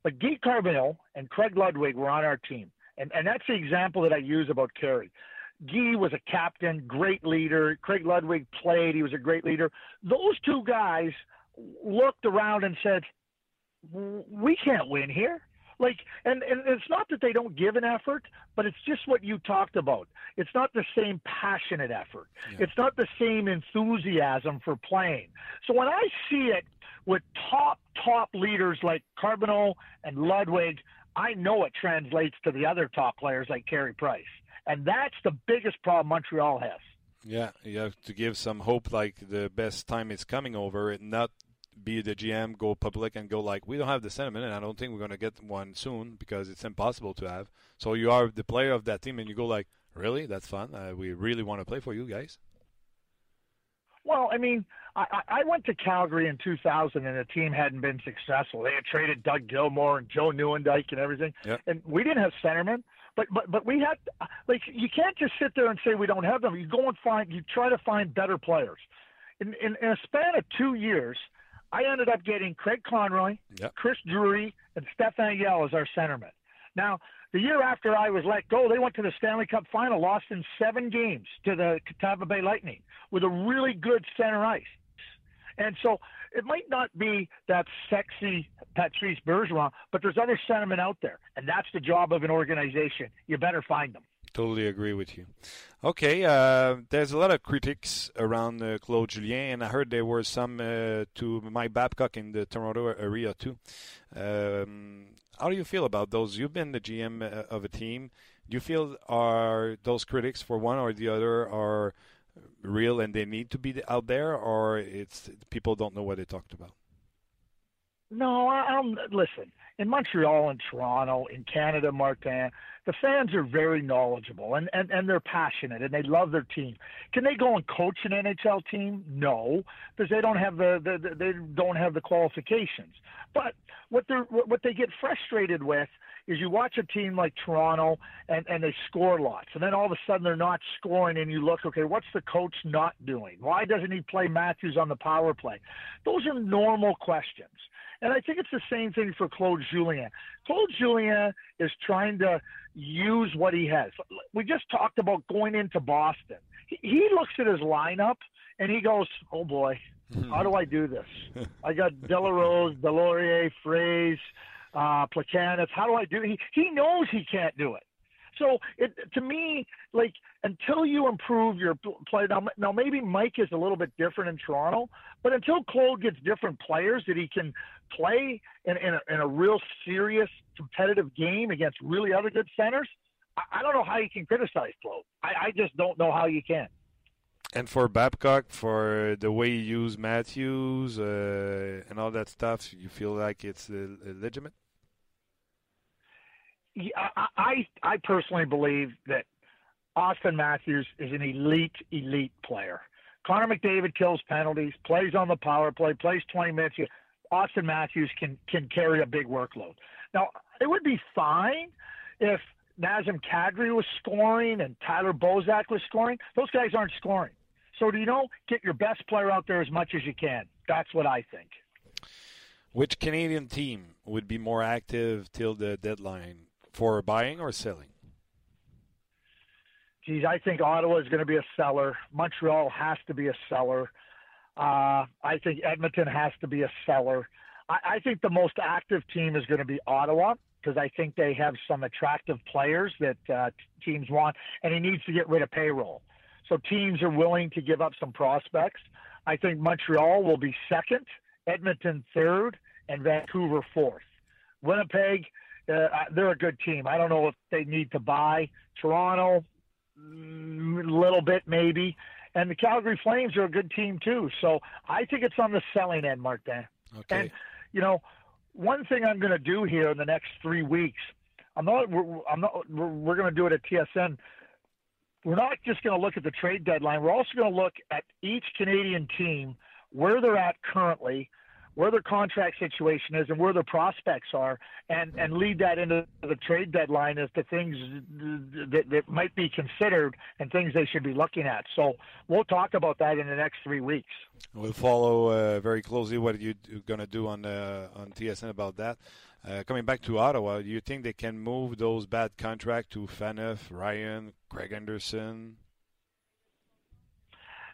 But Guy Carbonneau and Craig Ludwig were on our team. And and that's the example that I use about Kerry. Guy was a captain, great leader. Craig Ludwig played, he was a great leader. Those two guys looked around and said, "We can't win here." Like, and, and it's not that they don't give an effort, but it's just what you talked about. It's not the same passionate effort. Yeah. It's not the same enthusiasm for playing. So when I see it with top, top leaders like Carbonneau and Ludwig, I know it translates to the other top players like Carey Price. And that's the biggest problem Montreal has. Yeah, you have to give some hope like the best time is coming over, and not be the GM, go public and go like, we don't have the sentiment, and I don't think we're going to get one soon because it's impossible to have. So you are the player of that team, and you go like, really? That's fun. Uh, we really want to play for you guys. Well, I mean, I, I went to Calgary in 2000, and the team hadn't been successful. They had traded Doug Gilmour and Joe Nieuwendyk and everything, Yep. and we didn't have centermen. But but but we had like you can't just sit there and say we don't have them. You go and find you try to find better players. In in, in a span of two years, I ended up getting Craig Conroy, Yep. Chris Drury, and Stefan Yell as our centermen. Now, the year after I was let go, they went to the Stanley Cup final, lost in seven games to the Tampa Bay Lightning with a really good center ice. And so it might not be that sexy Patrice Bergeron, but there's other sentiment out there, and that's the job of an organization. You better find them. Totally agree with you. Okay, uh, there's a lot of critics around uh, Claude Julien, and I heard there were some uh, to Mike Babcock in the Toronto area too. Um, how do you feel about those? You've been the GM uh, of a team. Do you feel are those critics for one or the other are real and they need to be out there, or it's people don't know what they talked about? No, I, I'm listen. In Montreal and Toronto, in Canada, Martin, the fans are very knowledgeable and, and, and they're passionate and they love their team. Can they go and coach an NHL team? No, because they don't have the, the, the they don't have the qualifications. But what they what they get frustrated with is you watch a team like Toronto and, and they score lots, and then all of a sudden they're not scoring, and you look, okay, what's the coach not doing? Why doesn't he play Matthews on the power play? Those are normal questions. And I think it's the same thing for Claude Julien. Claude Julien is trying to use what he has. We just talked about going into Boston. He, looks at his lineup and he goes, "Oh boy, how do I do this? I got Delarose, Delorier, Fraze, uh, Placanis. How do I do? He he knows he can't do it. So it to me, like until you improve your play, now, now maybe Mike is a little bit different in Toronto, but until Claude gets different players that he can play in, in, a, in a real serious competitive game against really other good centers, I, I don't know how you can criticize Claude. I, I just don't know how you can. And for Babcock, for the way you use Matthews uh, and all that stuff, you feel like it's uh, legitimate? I I personally believe that Austin Matthews is an elite, elite player. Connor McDavid kills penalties, plays on the power play, plays 20 minutes. Austin Matthews can can carry a big workload. Now, it would be fine if Nazem Kadri was scoring and Tyler Bozak was scoring. Those guys aren't scoring. So, do you know, get your best player out there as much as you can. That's what I think. Which Canadian team would be more active till the deadline for buying or selling? Geez, I think Ottawa is going to be a seller. Montreal has to be a seller. Uh, I think Edmonton has to be a seller. I, I think the most active team is going to be Ottawa because I think they have some attractive players that uh, teams want, and he needs to get rid of payroll. So teams are willing to give up some prospects. I think Montreal will be second, Edmonton third, and Vancouver fourth. Winnipeg, uh, they're a good team. I don't know if they need to buy. Toronto, a little bit maybe. And the Calgary Flames are a good team too. So I think it's on the selling end, Martin. Okay. And you know, one thing I'm going to do here in the next three weeks, I'm not. We're, I'm not. We're, we're going to do it at TSN. We're not just going to look at the trade deadline. We're also going to look at each Canadian team where they're at currently, where their contract situation is and where their prospects are, and, and lead that into the trade deadline as to things that, that might be considered and things they should be looking at. So we'll talk about that in the next three weeks. We'll follow uh, very closely what you're going to do on uh, on TSN about that. Uh, coming back to Ottawa, do you think they can move those bad contracts to Phaneuf, Ryan, Craig Anderson?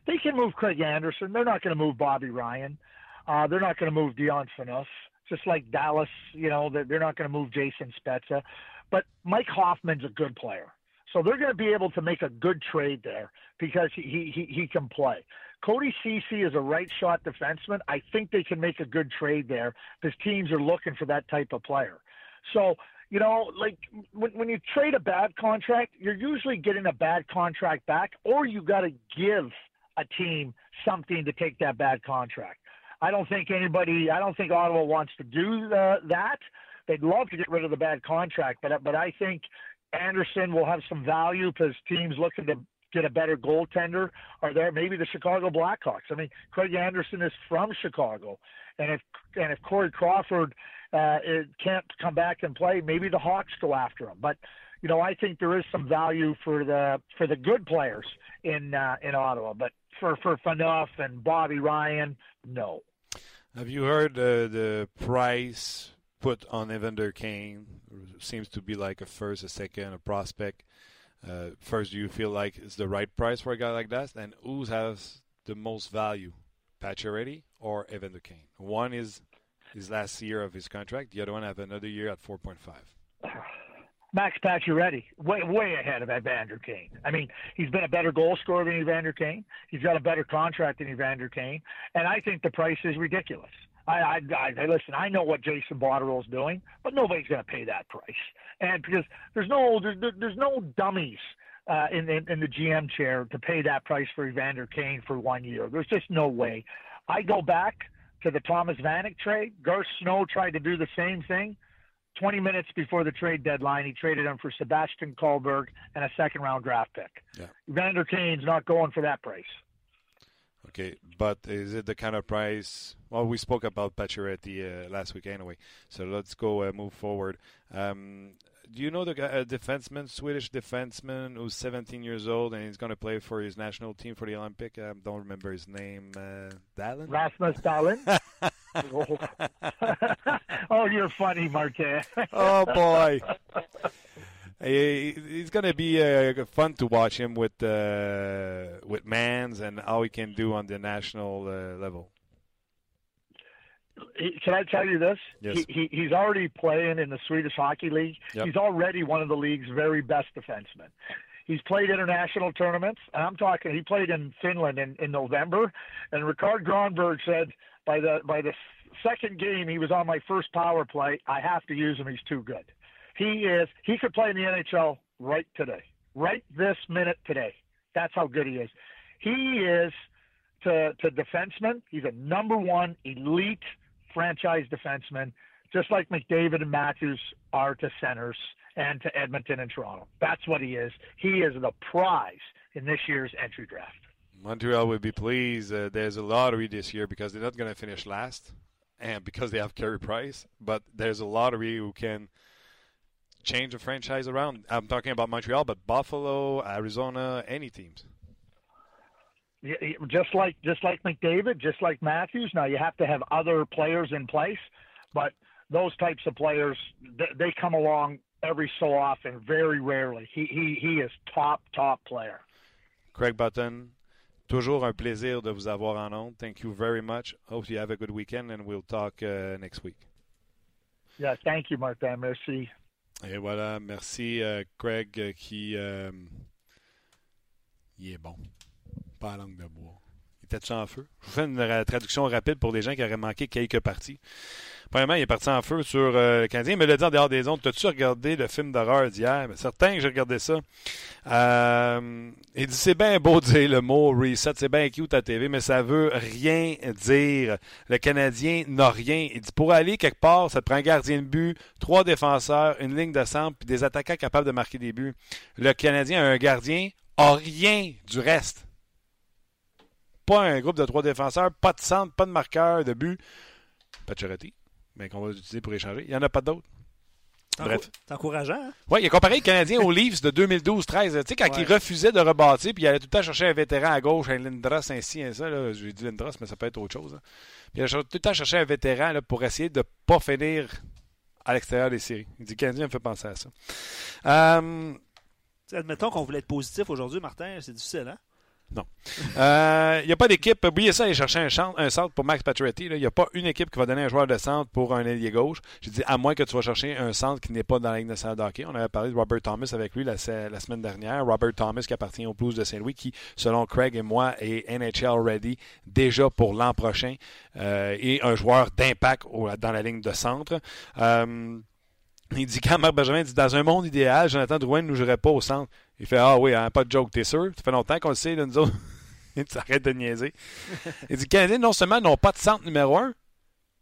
They can move Craig Anderson. They're not going to move Bobby Ryan. Uh, they're not going to move Dion Phaneuf. just like Dallas. You know, they're, they're not going to move Jason Spezza, but Mike Hoffman's a good player. So they're going to be able to make a good trade there because he, he, he can play. Cody Cece is a right shot defenseman. I think they can make a good trade there because teams are looking for that type of player. So, you know, like when, when you trade a bad contract, you're usually getting a bad contract back, or you got to give a team something to take that bad contract. I don't think anybody, I don't think Ottawa wants to do the, that. They'd love to get rid of the bad contract, but but I think Anderson will have some value because teams looking to get a better goaltender are there. Maybe the Chicago Blackhawks. I mean, Craig Anderson is from Chicago, and if and if Corey Crawford uh, can't come back and play, maybe the Hawks go after him. But you know, I think there is some value for the for the good players in uh, in Ottawa. But for for Phaneuf and Bobby Ryan, no. Have you heard uh, the price put on Evander Kane? Seems to be like a first, a second, a prospect. Uh, first, do you feel like it's the right price for a guy like that? And who has the most value, Pacioretty or Evander Kane? One is his last year of his contract. The other one have another year at 4.5. Max Pacioretty, way way ahead of Evander Kane. I mean, he's been a better goal scorer than Evander Kane. He's got a better contract than Evander Kane, and I think the price is ridiculous. I, I, I listen. I know what Jason Botterill's doing, but nobody's going to pay that price. And because there's no there's, there's no dummies uh, in, in in the GM chair to pay that price for Evander Kane for one year. There's just no way. I go back to the Thomas Vanek trade. Garth Snow tried to do the same thing 20 minutes before the trade deadline, he traded him for Sebastian Kohlberg and a second round draft pick. Yeah. Vander Kane's not going for that price. Okay, but is it the kind of price? Well, we spoke about Pacioretty uh, last week anyway, so let's go uh, move forward. Um, do you know the uh, defenseman, Swedish defenseman, who's 17 years old and he's going to play for his national team for the Olympic? I don't remember his name. Uh, Dahlin? Rasmus Dahlin. oh, you're funny, Martin. oh boy. He's going to be uh, fun to watch him with uh, with Mans and how he can do on the national uh, level. Can I tell you this? Yes. He, he, he's already playing in the Swedish Hockey League. Yep. He's already one of the league's very best defensemen. He's played international tournaments, and I'm talking. He played in Finland in, in November, and Ricard Gronberg said by the by the second game he was on my first power play. I have to use him. He's too good. He is. He could play in the NHL right today, right this minute today. That's how good he is. He is to to defensemen. He's a number one elite franchise defenseman, just like McDavid and Matthews are to centers and to Edmonton and Toronto. That's what he is. He is the prize in this year's entry draft. Montreal would be pleased. Uh, there's a lottery this year because they're not going to finish last, and because they have Carey Price. But there's a lottery who can change a franchise around. I'm talking about Montreal, but Buffalo, Arizona, any teams. Yeah, just like just like McDavid, just like Matthews. Now you have to have other players in place, but those types of players they come along every so often, very rarely. He he he is top top player. Craig Button, toujours un plaisir de vous avoir en ondes. Thank you very much. Hope you have a good weekend, and we'll talk uh, next week. Yeah, thank you, Martin. Merci. Et voilà, merci euh, Craig qui euh, il est bon. Pas à langue de bois. Il était en feu? Je vous fais une ra- traduction rapide pour des gens qui auraient manqué quelques parties. Premièrement, il est parti en feu sur euh, le Canadien. Me l'a dit en dehors des ondes. T'as-tu regardé le film d'horreur d'hier? Ben, certain que j'ai regardé ça. Euh, il dit c'est bien beau de dire le mot reset, c'est bien cute à TV, mais ça veut rien dire. Le Canadien n'a rien. Il dit pour aller quelque part, ça te prend un gardien de but, trois défenseurs, une ligne de centre, puis des attaquants capables de marquer des buts. Le Canadien a un gardien, a rien du reste. Pas un groupe de trois défenseurs, pas de centre, pas de marqueur, de but. Pacioretty, mais qu'on va utiliser pour échanger. Il n'y en a pas d'autres. Bref. C'est encourageant. Hein? Oui, il a comparé le Canadien aux Leafs de 2012-13. Tu sais, quand Ouais. il refusait de rebâtir, puis il allait tout le temps chercher un vétéran à gauche, un Lindros, ainsi, un ça. Là. J'ai dit Lindros, mais ça peut être autre chose. hein. Puis il a tout le temps cherché un vétéran là, pour essayer de ne pas finir à l'extérieur des séries. Il dit Canadien me fait penser à ça. Euh, admettons qu'on voulait être positif aujourd'hui, Martin, c'est difficile, hein? Non. Il n'y a pas d'équipe. Oubliez ça, aller chercher un, centre, un centre pour Max Pacioretty. Il n'y a pas une équipe qui va donner un joueur de centre pour un ailier gauche. J'ai dit, à moins que tu vas chercher un centre qui n'est pas dans la Ligue nationale de hockey. On avait parlé de Robert Thomas avec lui la, semaine dernière. Robert Thomas qui appartient aux Blues de Saint-Louis, qui, selon Craig et moi, est NHL ready déjà pour l'an prochain euh, et un joueur d'impact dans la ligne de centre. Euh, il dit quand Marc Benjamin dit dans un monde idéal, Jonathan Drouin ne nous jouerait pas au centre. Il fait Ah oui, hein, pas de joke, t'es sûr? Ça fait longtemps qu'on le sait, là, nous autres. Arrête de niaiser. Il dit Canadiens, non seulement n'ont pas de centre numéro 1,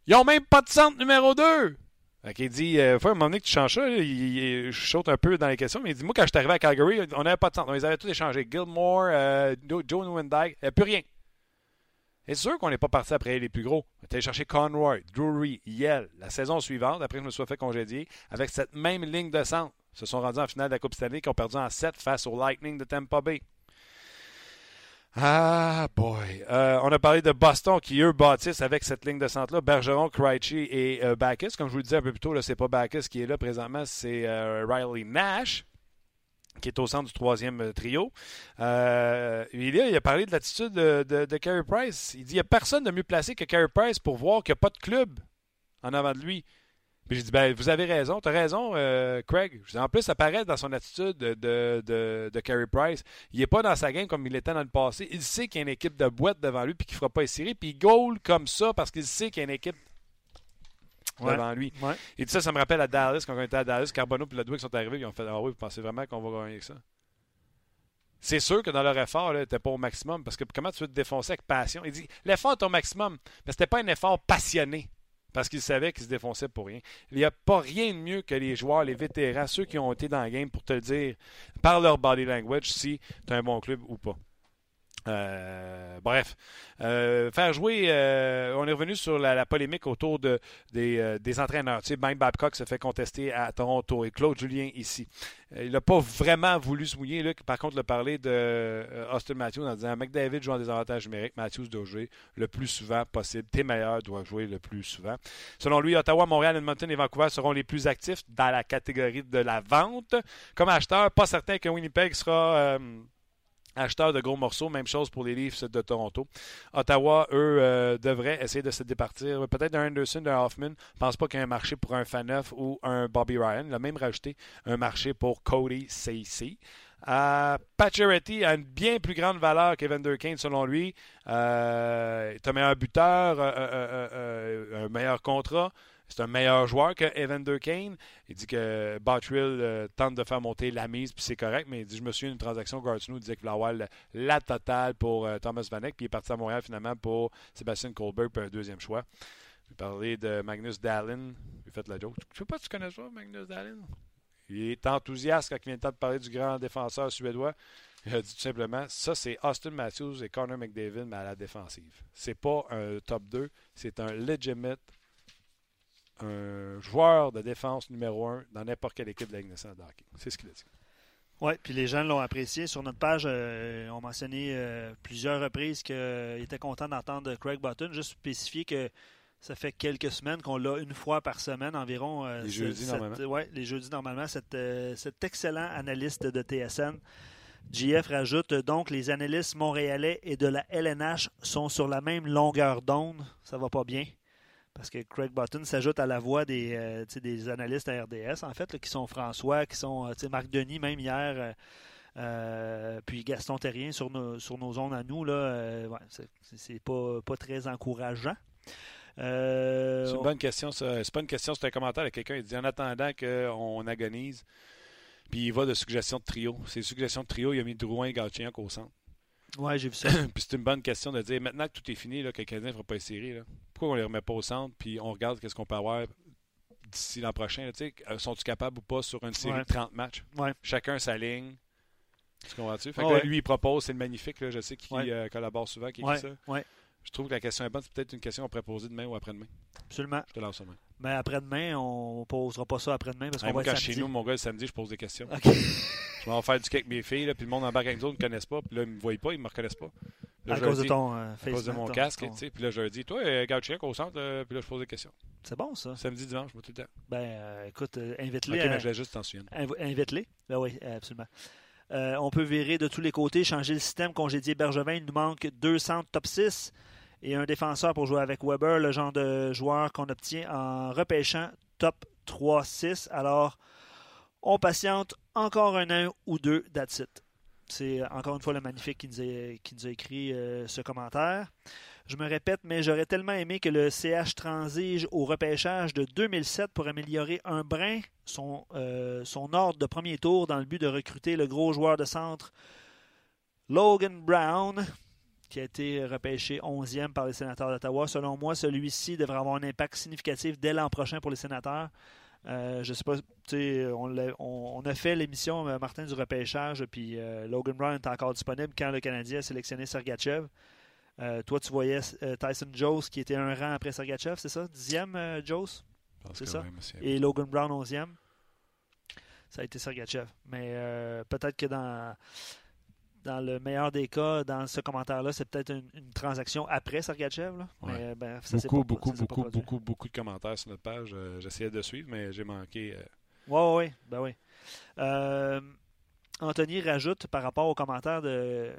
ils n'ont même pas de centre numéro 2. Fait il dit, euh, faut un moment donné que tu changes ça, il, je saute un peu dans les questions, mais il dit, moi, quand je suis arrivé à Calgary, on n'avait pas de centre. ils avaient tout échangé. Gilmore, euh, Joe Newendike, il n'y a plus rien. C'est sûr qu'on n'est pas parti après les plus gros. On était chercher Conroy, Drury, Yell. La saison suivante, après que je me sois fait congédier, avec cette même ligne de centre, se sont rendus en finale de la Coupe Stanley qui ont perdu en 7 face au Lightning de Tampa Bay. Ah, boy. Euh, on a parlé de Boston qui, eux, bâtissent avec cette ligne de centre-là. Bergeron, Krejci et euh. Comme je vous le disais un peu plus tôt, ce n'est pas Backus qui est là présentement, c'est euh, Riley Nash qui est au centre du troisième trio. il, a, il a parlé de l'attitude de, de, Carey Price. Il dit qu'il n'y a personne de mieux placé que Carey Price pour voir qu'il n'y a pas de club en avant de lui. Puis j'ai dit, ben, vous avez raison, tu as raison, euh, Craig. en plus, ça paraît dans son attitude de, de, de, Carey Price. Il n'est pas dans sa game comme il était dans le passé. Il sait qu'il y a une équipe de boîte devant lui puis qu'il ne fera pas essayer. Puis il goal comme ça parce qu'il sait qu'il y a une équipe devant lui. Et ça, ça me rappelle à Dallas, quand on était à Dallas, Carbonneau et Ludwig sont arrivés, ils ont fait Ah oui, vous pensez vraiment qu'on va gagner avec ça? C'est sûr que dans leur effort, tu n'étais pas au maximum parce que comment tu veux te défoncer avec passion? Il dit l'effort est au maximum, mais ce n'était pas un effort passionné parce qu'ils savaient qu'ils se défonçaient pour rien. Il n'y a pas rien de mieux que les joueurs, les vétérans, ceux qui ont été dans le game pour te dire par leur body language si tu as un bon club ou pas. Euh, bref, euh, faire jouer, euh, on est revenu sur la, polémique autour de, des, entraîneurs. Tu sais, Mike Babcock se fait contester à Toronto et Claude Julien ici. il n'a pas vraiment voulu se mouiller. Là, par contre, le parler de Austin Matthews en disant McDavid joue en désavantage numérique, Matthews doit jouer le plus souvent possible. Tes meilleurs doivent jouer le plus souvent. Selon lui, Ottawa, Montréal, Edmonton et Vancouver seront les plus actifs dans la catégorie de la vente. Comme acheteur, pas certain que Winnipeg sera Acheteurs de gros morceaux, même chose pour les Leafs de Toronto. Ottawa, eux, euh, devraient essayer de se départir. Peut-être d'un Anderson, d'un Hoffman. Je pense pas qu'il y ait un marché pour un Faneuf ou un Bobby Ryan. Il a même rajouté un marché pour Cody C.C. Euh, Pacioretty a une bien plus grande valeur qu'Evander Kane, selon lui. Euh, un meilleur buteur, euh, un meilleur contrat. C'est un meilleur joueur que Evander Kane. Il dit que Bottrill euh, tente de faire monter la mise, puis c'est correct, mais il dit Je me souviens d'une transaction, Gartino disait qu'il voulait avoir la, totale pour euh, Thomas Vanek, puis il est parti à Montréal finalement pour Sébastien Colbert pour un deuxième choix. Il parlait de Magnus Dallin. Il fait la joke. Je sais pas si tu connais ça, Magnus Dallin Il est enthousiaste quand il vient de parler du grand défenseur suédois. Il a dit tout simplement ça, c'est Austin Matthews et Connor McDavid, mais à la défensive. C'est pas un top 2, c'est un legitimate un joueur de défense numéro un dans n'importe quelle équipe de la Ligue nationale de hockey. C'est ce qu'il a dit. Oui, puis les gens l'ont apprécié. Sur notre page, euh, on mentionné euh, plusieurs reprises qu'ils étaient contents d'entendre Craig Button. Juste spécifier que ça fait quelques semaines qu'on l'a une fois par semaine environ. Euh, les jeudis, normalement. Oui, les jeudis, normalement. cet excellent analyste de TSN. JF rajoute donc les analystes montréalais et de la LNH sont sur la même longueur d'onde. Ça va pas bien parce que Craig Button s'ajoute à la voix des, euh, des analystes à RDS, en fait, qui sont François, qui sont euh, Marc Denis, même hier, euh, puis Gaston Terrien sur nos, sur nos zones à nous. Là, c'est pas, pas très encourageant. c'est une bonne question. C'est pas une question, c'est un commentaire de quelqu'un. Il dit en attendant qu'on agonise, puis il va de suggestions de trio. Ces suggestions de trio, il a mis Drouin et Gauthier au centre. Oui, j'ai vu ça. puis c'est une bonne question de dire maintenant que tout est fini, là, que le Canadien ne fera pas les pourquoi on ne les remet pas au centre puis on regarde qu'est-ce qu'on peut avoir d'ici l'an prochain? Euh, sont-ils capables ou pas sur une série de 30 matchs? Chacun sa ligne. Tu comprends-tu? lui, il propose, c'est magnifique. Là, je sais qu'il euh, collabore souvent, qui écrit ça. Je trouve que la question est bonne. C'est peut-être une question qu'on pourrait poser demain ou après-demain. Absolument. Je te lance ça. Mais après-demain, on ne posera pas ça après-demain parce qu'on va être chez nous, mon gars, le samedi, je pose des questions. je vais en faire du cake avec mes filles, là, puis le monde en bas avec nous ne me connaissent pas, puis là, ils ne me voient pas, ils ne me reconnaissent pas. à cause de ton euh, À cause de mon casque, tu sais. Puis là, je leur dis, toi, euh, Gauchien au centre, euh, puis là, je pose des questions. C'est bon, ça. Samedi, dimanche, moi, tout le temps. Ben, écoute, invite-les. Ok, mais je vais juste t'en souvenir. invite-les. Ben oui, absolument. Euh, on peut virer de tous les côtés, changer le système, congédier Bergevin. Il nous manque deux centres top 6 et un défenseur pour jouer avec Weber, le genre de joueur qu'on obtient en repêchant top 3-6. Alors, on patiente encore un an ou deux, that's it. C'est encore une fois le magnifique qui nous a, écrit euh, ce commentaire. Je me répète, mais j'aurais tellement aimé que le CH transige au repêchage de 2007 pour améliorer un brin euh, son ordre de premier tour dans le but de recruter le gros joueur de centre Logan Brown, qui a été repêché 11e par les sénateurs d'Ottawa. Selon moi, celui-ci devrait avoir un impact significatif dès l'an prochain pour les sénateurs. Euh, je sais pas, on, a, on, a fait l'émission, euh, Martin, du repêchage, puis euh, Logan Brown est encore disponible quand le Canadien a sélectionné Sergachev. Euh, toi, tu voyais Tyson Jones qui était un rang après Sergachev, c'est ça? Dixième, Jones? C'est ça? Et Logan Brown, onzième. Ça a été Sergachev. Mais peut-être que dans, dans le meilleur des cas, dans ce commentaire-là, c'est peut-être une, une, transaction après Sergachev. Là. Ouais. Mais, ben, ça, beaucoup, pas, beaucoup, ça, beaucoup, pas beaucoup, beaucoup de commentaires sur notre page. Euh, J'essayais de suivre, mais j'ai manqué. Euh... Oui, oui, oui. Ben oui. Euh, Anthony rajoute par rapport aux commentaires de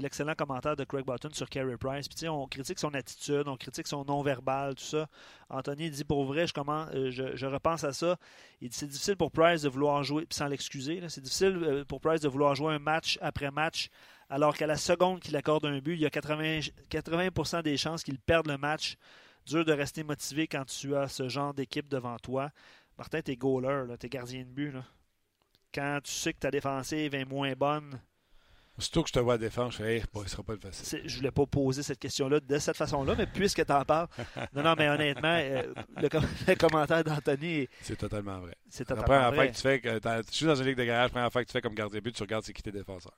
l'excellent commentaire de Craig Button sur Carey Price. Puis, on critique son attitude, on critique son non-verbal, tout ça. Anthony dit pour vrai, je, euh, je, repense à ça. Il dit c'est difficile pour Price de vouloir jouer, sans l'excuser, c'est difficile euh, pour Price de vouloir jouer un match après match, alors qu'à la seconde qu'il accorde un but, il y a 80, 80 des chances qu'il perde le match. Dur de rester motivé quand tu as ce genre d'équipe devant toi. Martin, t'es goaler, t'es gardien de but. Quand tu sais que ta défensive est moins bonne, Surtout que je te vois à défense, je fais, hey, bon, ce sera pas le facile. Je voulais pas poser cette question-là de cette façon-là, mais puisque tu en parles. Non, non, mais honnêtement, euh, le, com le, commentaire d'Anthony. C'est totalement vrai. C'est totalement la première vrai. fois que tu fais, que tu suis dans une ligue de garage, la première fois que tu fais comme gardien de but, tu regardes c'est qui tes défenseurs.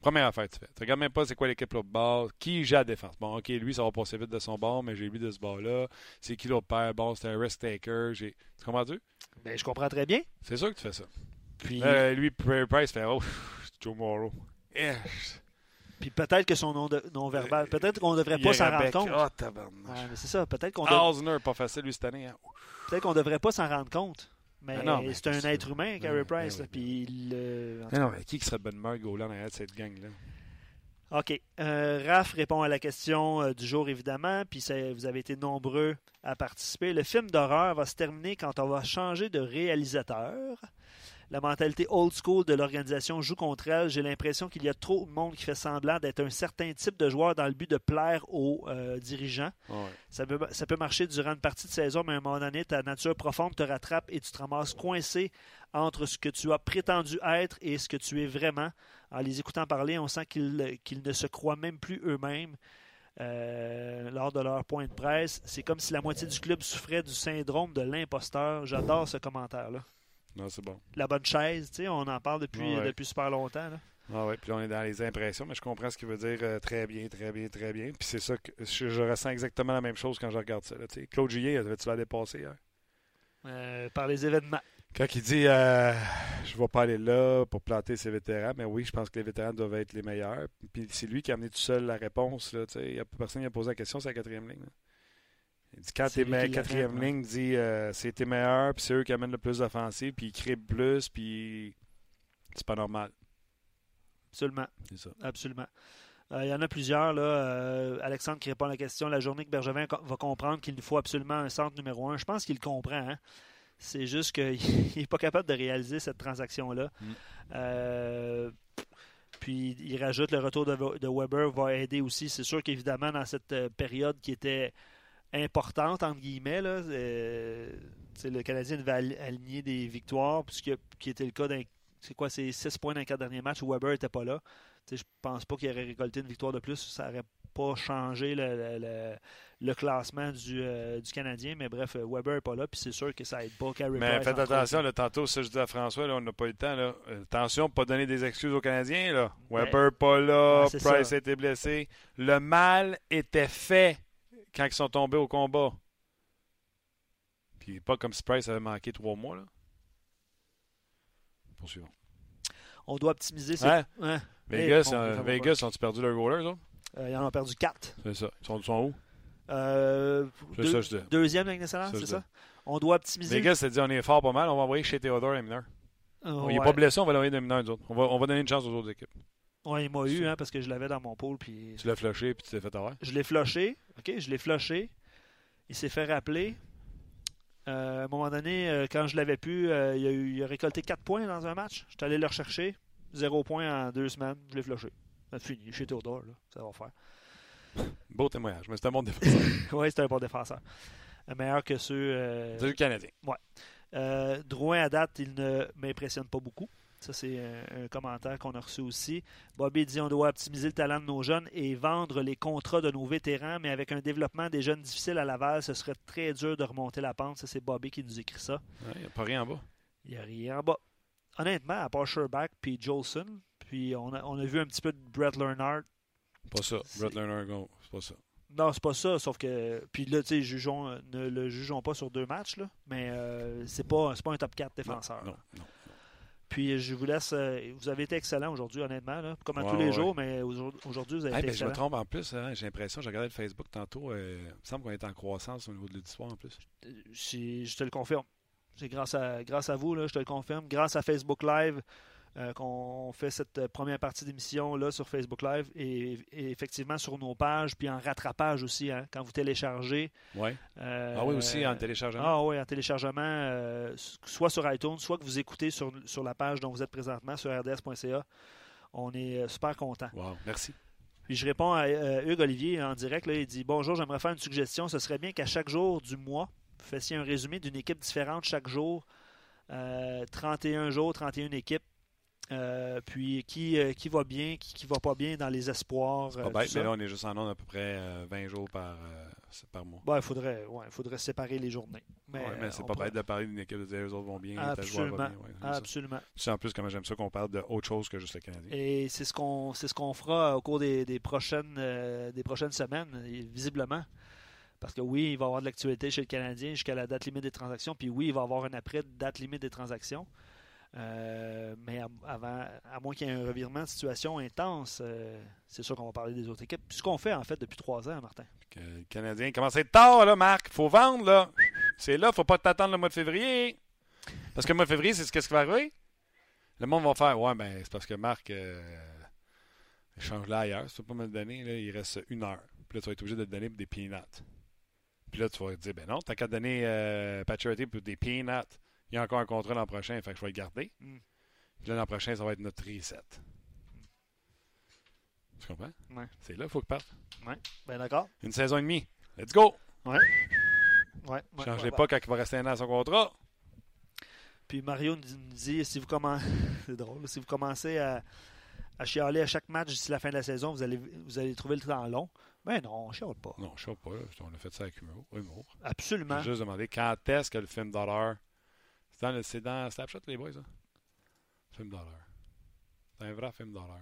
Première affaire que tu fais. Tu regardes même pas c'est quoi l'équipe l'autre bord, qui gère la défense. Bon, ok, lui, ça va passer vite de son bord, mais j'ai lui de ce bord-là. C'est qui l'autre père? Bon, c'est un risk taker. Tu comprends-tu? Ben, je comprends très bien. C'est sûr que tu fais ça. Puis, euh, lui, Price fait, oh, Joe Morrow. Yeah. Puis peut-être que son non-verbal, non peut-être qu'on ne devrait pas s'en rendre compte. Oh, tabarnak. Ouais, mais c'est ça, peut-être qu'on Osner, pas facile lui cette année. Hein. Peut-être qu'on devrait pas s'en rendre compte. Mais, mais, mais c'est un ça. être humain, Carey Price. Ben, là, puis le... mais non, mais qui serait bonne humeur Golan derrière de cette gang-là? OK. Euh, Raph répond à la question euh, du jour, évidemment, puis vous avez été nombreux à participer. Le film d'horreur va se terminer quand on va changer de réalisateur. La mentalité old school de l'organisation joue contre elle. J'ai l'impression qu'il y a trop de monde qui fait semblant d'être un certain type de joueur dans le but de plaire aux euh, dirigeants. Ouais. Ça, peut, ça peut marcher durant une partie de saison, mais à un moment donné, ta nature profonde te rattrape et tu te ramasses coincé entre ce que tu as prétendu être et ce que tu es vraiment. En les écoutant parler, on sent qu'ils qu ne se croient même plus eux-mêmes. Euh, lors de leur point de presse, c'est comme si la moitié du club souffrait du syndrome de l'imposteur. J'adore ce commentaire-là. Non, c'est bon. La bonne chaise, tu sais, on en parle depuis, ouais. depuis super longtemps. Là. Ah oui, puis là, on est dans les impressions, mais je comprends ce qu'il veut dire euh, très bien, très bien, très bien. Puis c'est ça que je, je, ressens exactement la même chose quand je regarde ça. Là, Claude Gillet, avais-tu la dépassé hier? Euh, par les événements. Quand il dit euh, je ne vais pas aller là pour planter ses vétérans, mais oui, je pense que les vétérans doivent être les meilleurs. Puis c'est lui qui a amené tout seul la réponse. Là, il y a personne qui a posé la question, c'est la quatrième ligne. Là. Il dit quand t'es me quatrième ligne, dit euh, c'est tes meilleurs, puis c'est eux qui amènent le plus d'offensives, puis ils créent plus, puis c'est pas normal. Absolument. C'est ça. Absolument. Euh, il y en a plusieurs. Là. Euh, Alexandre qui répond à la question la journée que Bergevin va comprendre qu'il nous faut absolument un centre numéro un. Je pense qu'il comprend. Hein? C'est juste qu'il n'est pas capable de réaliser cette transaction-là. Mm. Euh, puis il rajoute le retour de, de Weber va aider aussi. C'est sûr qu'évidemment, dans cette période qui était importante, entre guillemets, là, euh, le Canadien devait aligner des victoires, puisque qui était le cas d'un. C'est quoi, c'est 6 points dans les quatre derniers matchs où Weber n'était pas là. Je je pense pas qu'il aurait récolté une victoire de plus. Ça n'aurait pas changé le, le, le, le classement du, euh, du, Canadien. Mais bref, Weber n'est pas là. Puis c'est sûr que ça aide pas Carey Mais faites attention, là, tantôt, ça je dis à François, là, on n'a pas eu le temps. Là. Attention, pas donner des excuses aux Canadiens. Là. Weber ben, pas là, Price ça. a été blessé. Le mal était fait quand ils sont tombés au combat. Puis pas comme si Price avait manqué trois mois. Là. Poursuivons. On doit optimiser ces... Ouais. ouais. Vegas, euh, Vegas ont-ils perdu leur goaler, ça? Euh, ils en ont perdu 4. C'est ça. Ils sont, ils sont où? Euh, deux, ça, je dis. Deuxième Ligue nationale, c'est ça? On doit optimiser? Vegas s'est dit on est fort pas mal, on va envoyer chez Theodore les mineurs. Il n'est Ouais. pas blessé, on va l'envoyer les mineurs, nous autres. On va, on va donner une chance aux autres équipes. Ouais, il m'a eu, hein, parce que je l'avais dans mon pôle. Puis Tu l'as flushé puis tu t'es fait avoir? je l'ai flushé. OK, je l'ai flushé. Il s'est fait rappeler. Euh, à un moment donné, euh, quand je l'avais pu, euh, il, a eu- il a récolté 4 points dans un match. J'étais allé le rechercher. Zéro point en deux semaines. Je l'ai flushé. C'est fini. Chez Théodore, là. ça va faire. Beau témoignage, mais c'est un bon défenseur. oui, c'est un bon défenseur. Euh, Meilleur que ceux. euh, C'est le Canadien. Euh, Drouin, à date, il ne m'impressionne pas beaucoup. Ça, c'est un, un commentaire qu'on a reçu aussi. Bobby dit on doit optimiser le talent de nos jeunes et vendre les contrats de nos vétérans, mais avec un développement des jeunes difficile à Laval, ce serait très dur de remonter la pente. Ça, c'est Bobby qui nous écrit ça. Il n'y a pas rien en bas. Il n'y a rien en bas. Honnêtement, à part Sherbach puis Jolson, puis on a, on a vu un petit peu de Brett Leonard. Pas ça. Brett Lerner, go. C'est pas ça. Non, c'est pas ça, sauf que. Puis là, tu sais, jugeons- ne le jugeons pas sur deux matchs, là, mais euh, c'est pas, pas un top 4 défenseur. Non, non. Puis je vous laisse. euh, vous avez été excellent aujourd'hui, honnêtement, là, comme à Ouais, tous les ouais. jours, mais aujourd- aujourd'hui, vous avez Hey, été ben, je me excellent. trompe en plus, hein, j'ai l'impression, j'ai regardé le Facebook tantôt, euh, il me semble qu'on est en croissance au niveau de l'auditoire en plus. Si- je te le confirme. C'est grâce à, grâce à vous, là, je te le confirme. Grâce à Facebook Live euh, qu'on fait cette euh, première partie d'émission là sur Facebook Live et, et effectivement sur nos pages, puis en rattrapage aussi, hein, quand vous téléchargez. Ouais. euh, ah oui, aussi en téléchargement. Ah oui, en téléchargement, euh, soit sur iTunes, soit que vous écoutez sur, sur la page dont vous êtes présentement, sur rds.ca. On est super content. Wow, merci. Puis je réponds à Hugues Olivier en direct. Là, il dit Bonjour, j'aimerais faire une suggestion. Ce serait bien qu'à chaque jour du mois, vous fassiez un résumé d'une équipe différente chaque jour. Euh, 31 jours, 31 équipes. Euh, puis qui, euh, qui va bien, qui, qui va pas bien dans les espoirs. euh, Pas bête, ça. mais là, on est juste en onde à peu près euh, 20 jours par, par mois. Bon, il faudrait, ouais, faudrait séparer les journées. Mais, Ouais, mais c'est pas pourrait- bête de parler d'une équipe de dire les autres vont bien, va Absolument. bien. Ouais, c'est. Absolument. Tu sais en plus comment j'aime ça qu'on parle de autre chose que juste le Canadien. Et c'est ce qu'on c'est ce qu'on fera au cours des, des prochaines des prochaines semaines, visiblement. Parce que oui, il va y avoir de l'actualité chez le Canadien jusqu'à la date limite des transactions. Puis oui, il va y avoir un après date limite des transactions. Euh, mais avant, à moins qu'il y ait un revirement de situation intense, euh, c'est sûr qu'on va parler des autres équipes. Ce qu'on fait en fait depuis trois ans, Martin. Le Canadien commence à être tard, là, Marc. faut vendre, là. C'est là, faut pas t'attendre le mois de février. Parce que le mois de février, c'est ce qu'est-ce qui va arriver. Le monde va faire, ouais, ben, c'est parce que Marc euh, change là ailleurs. Si tu peux pas me le donner, là, il reste une heure. Puis là, tu vas être obligé de te donner des peanuts. Puis là, tu vas te dire, ben non, t'as qu'à donner euh, Paturity pour des peanuts. Il y a encore un contrat l'an prochain, fait que je vais le garder. Mm. Puis là, l'an prochain, ça va être notre reset. Tu comprends? Ouais. C'est là, il faut que parte. Ben d'accord. Une saison et demie. Let's go! Ouais. Ouais, ouais, Changez ouais, pas quand il va rester un an à son contrat. Puis Mario nous dit si vous commencez c'est drôle, si vous commencez à, à chialer à chaque match d'ici la fin de la saison, vous allez vous allez trouver le temps long. Ben non, on chiale pas. Non, je sais pas. là. On a fait ça avec humour. humour. Absolument. J'ai juste demandé quand est-ce que le film d'horreur. C'est dans, le- dans Snapchat, les boys, ça? Film d'horreur. C'est un vrai film d'horreur.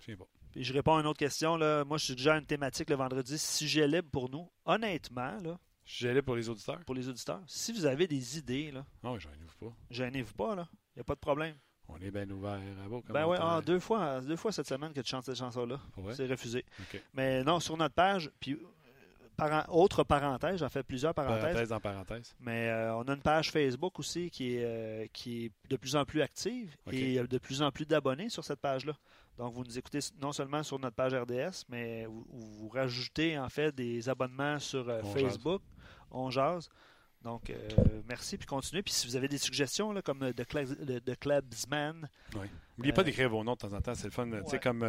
Je sais pas. Puis je réponds à une autre question là. Moi, je suggère une thématique le vendredi sujet libre pour nous. Honnêtement là, Je suis allé pour les auditeurs? pour les auditeurs, si vous avez des idées là, Non, j'en ouvre pas. gênez-vous pas là. Il n'y a pas de problème. On est bien ouvert à vos Ben commentaires. ah, deux fois deux fois cette semaine que tu chantes cette chanson là. Pour vrai? C'est refusé. Mais non, sur notre page, puis autre parenthèse, j'en fais plusieurs parenthèses. Parenthèse en parenthèse. Mais euh, on a une page Facebook aussi qui est, euh, qui est de plus en plus active et il y a de plus en plus d'abonnés sur cette page-là. Donc, vous nous écoutez non seulement sur notre page RDS, mais vous, vous rajoutez en fait des abonnements sur euh, On Facebook. On jase. Donc, merci, puis continuez. Puis si vous avez des suggestions, là, comme de, Cla- de, de Clubsman, Oui. N'oubliez pas d'écrire vos noms de temps en temps. C'est le fun. Tu sais, comme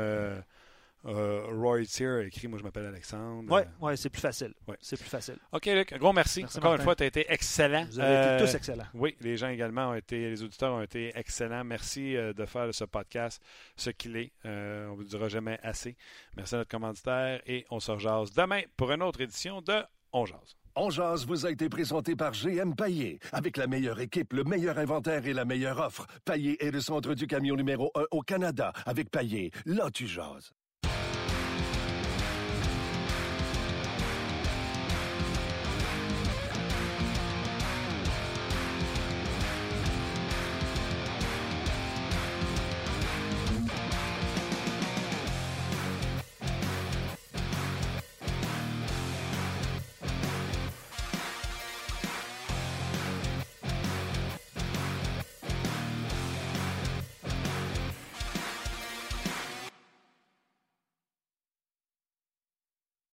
euh, euh, Roy Tier écrit Moi, je m'appelle Alexandre. ouais, ouais, c'est plus facile. Ouais. C'est plus facile. OK, Luc. Un gros merci. Merci, Encore Martin. une fois, tu as été excellent. Vous avez Euh, été tous excellents. Oui, les gens également ont été, les auditeurs ont été excellents. Merci euh, de faire ce podcast ce qu'il est. Euh, on ne vous dira jamais assez. Merci à notre commanditaire et on se rejase demain pour une autre édition de On Jase. On jase vous a été présenté par GM Paillé. Avec la meilleure équipe, le meilleur inventaire et la meilleure offre. Paillé est le centre du camion numéro 1 au Canada. Avec Paillé, là tu jases.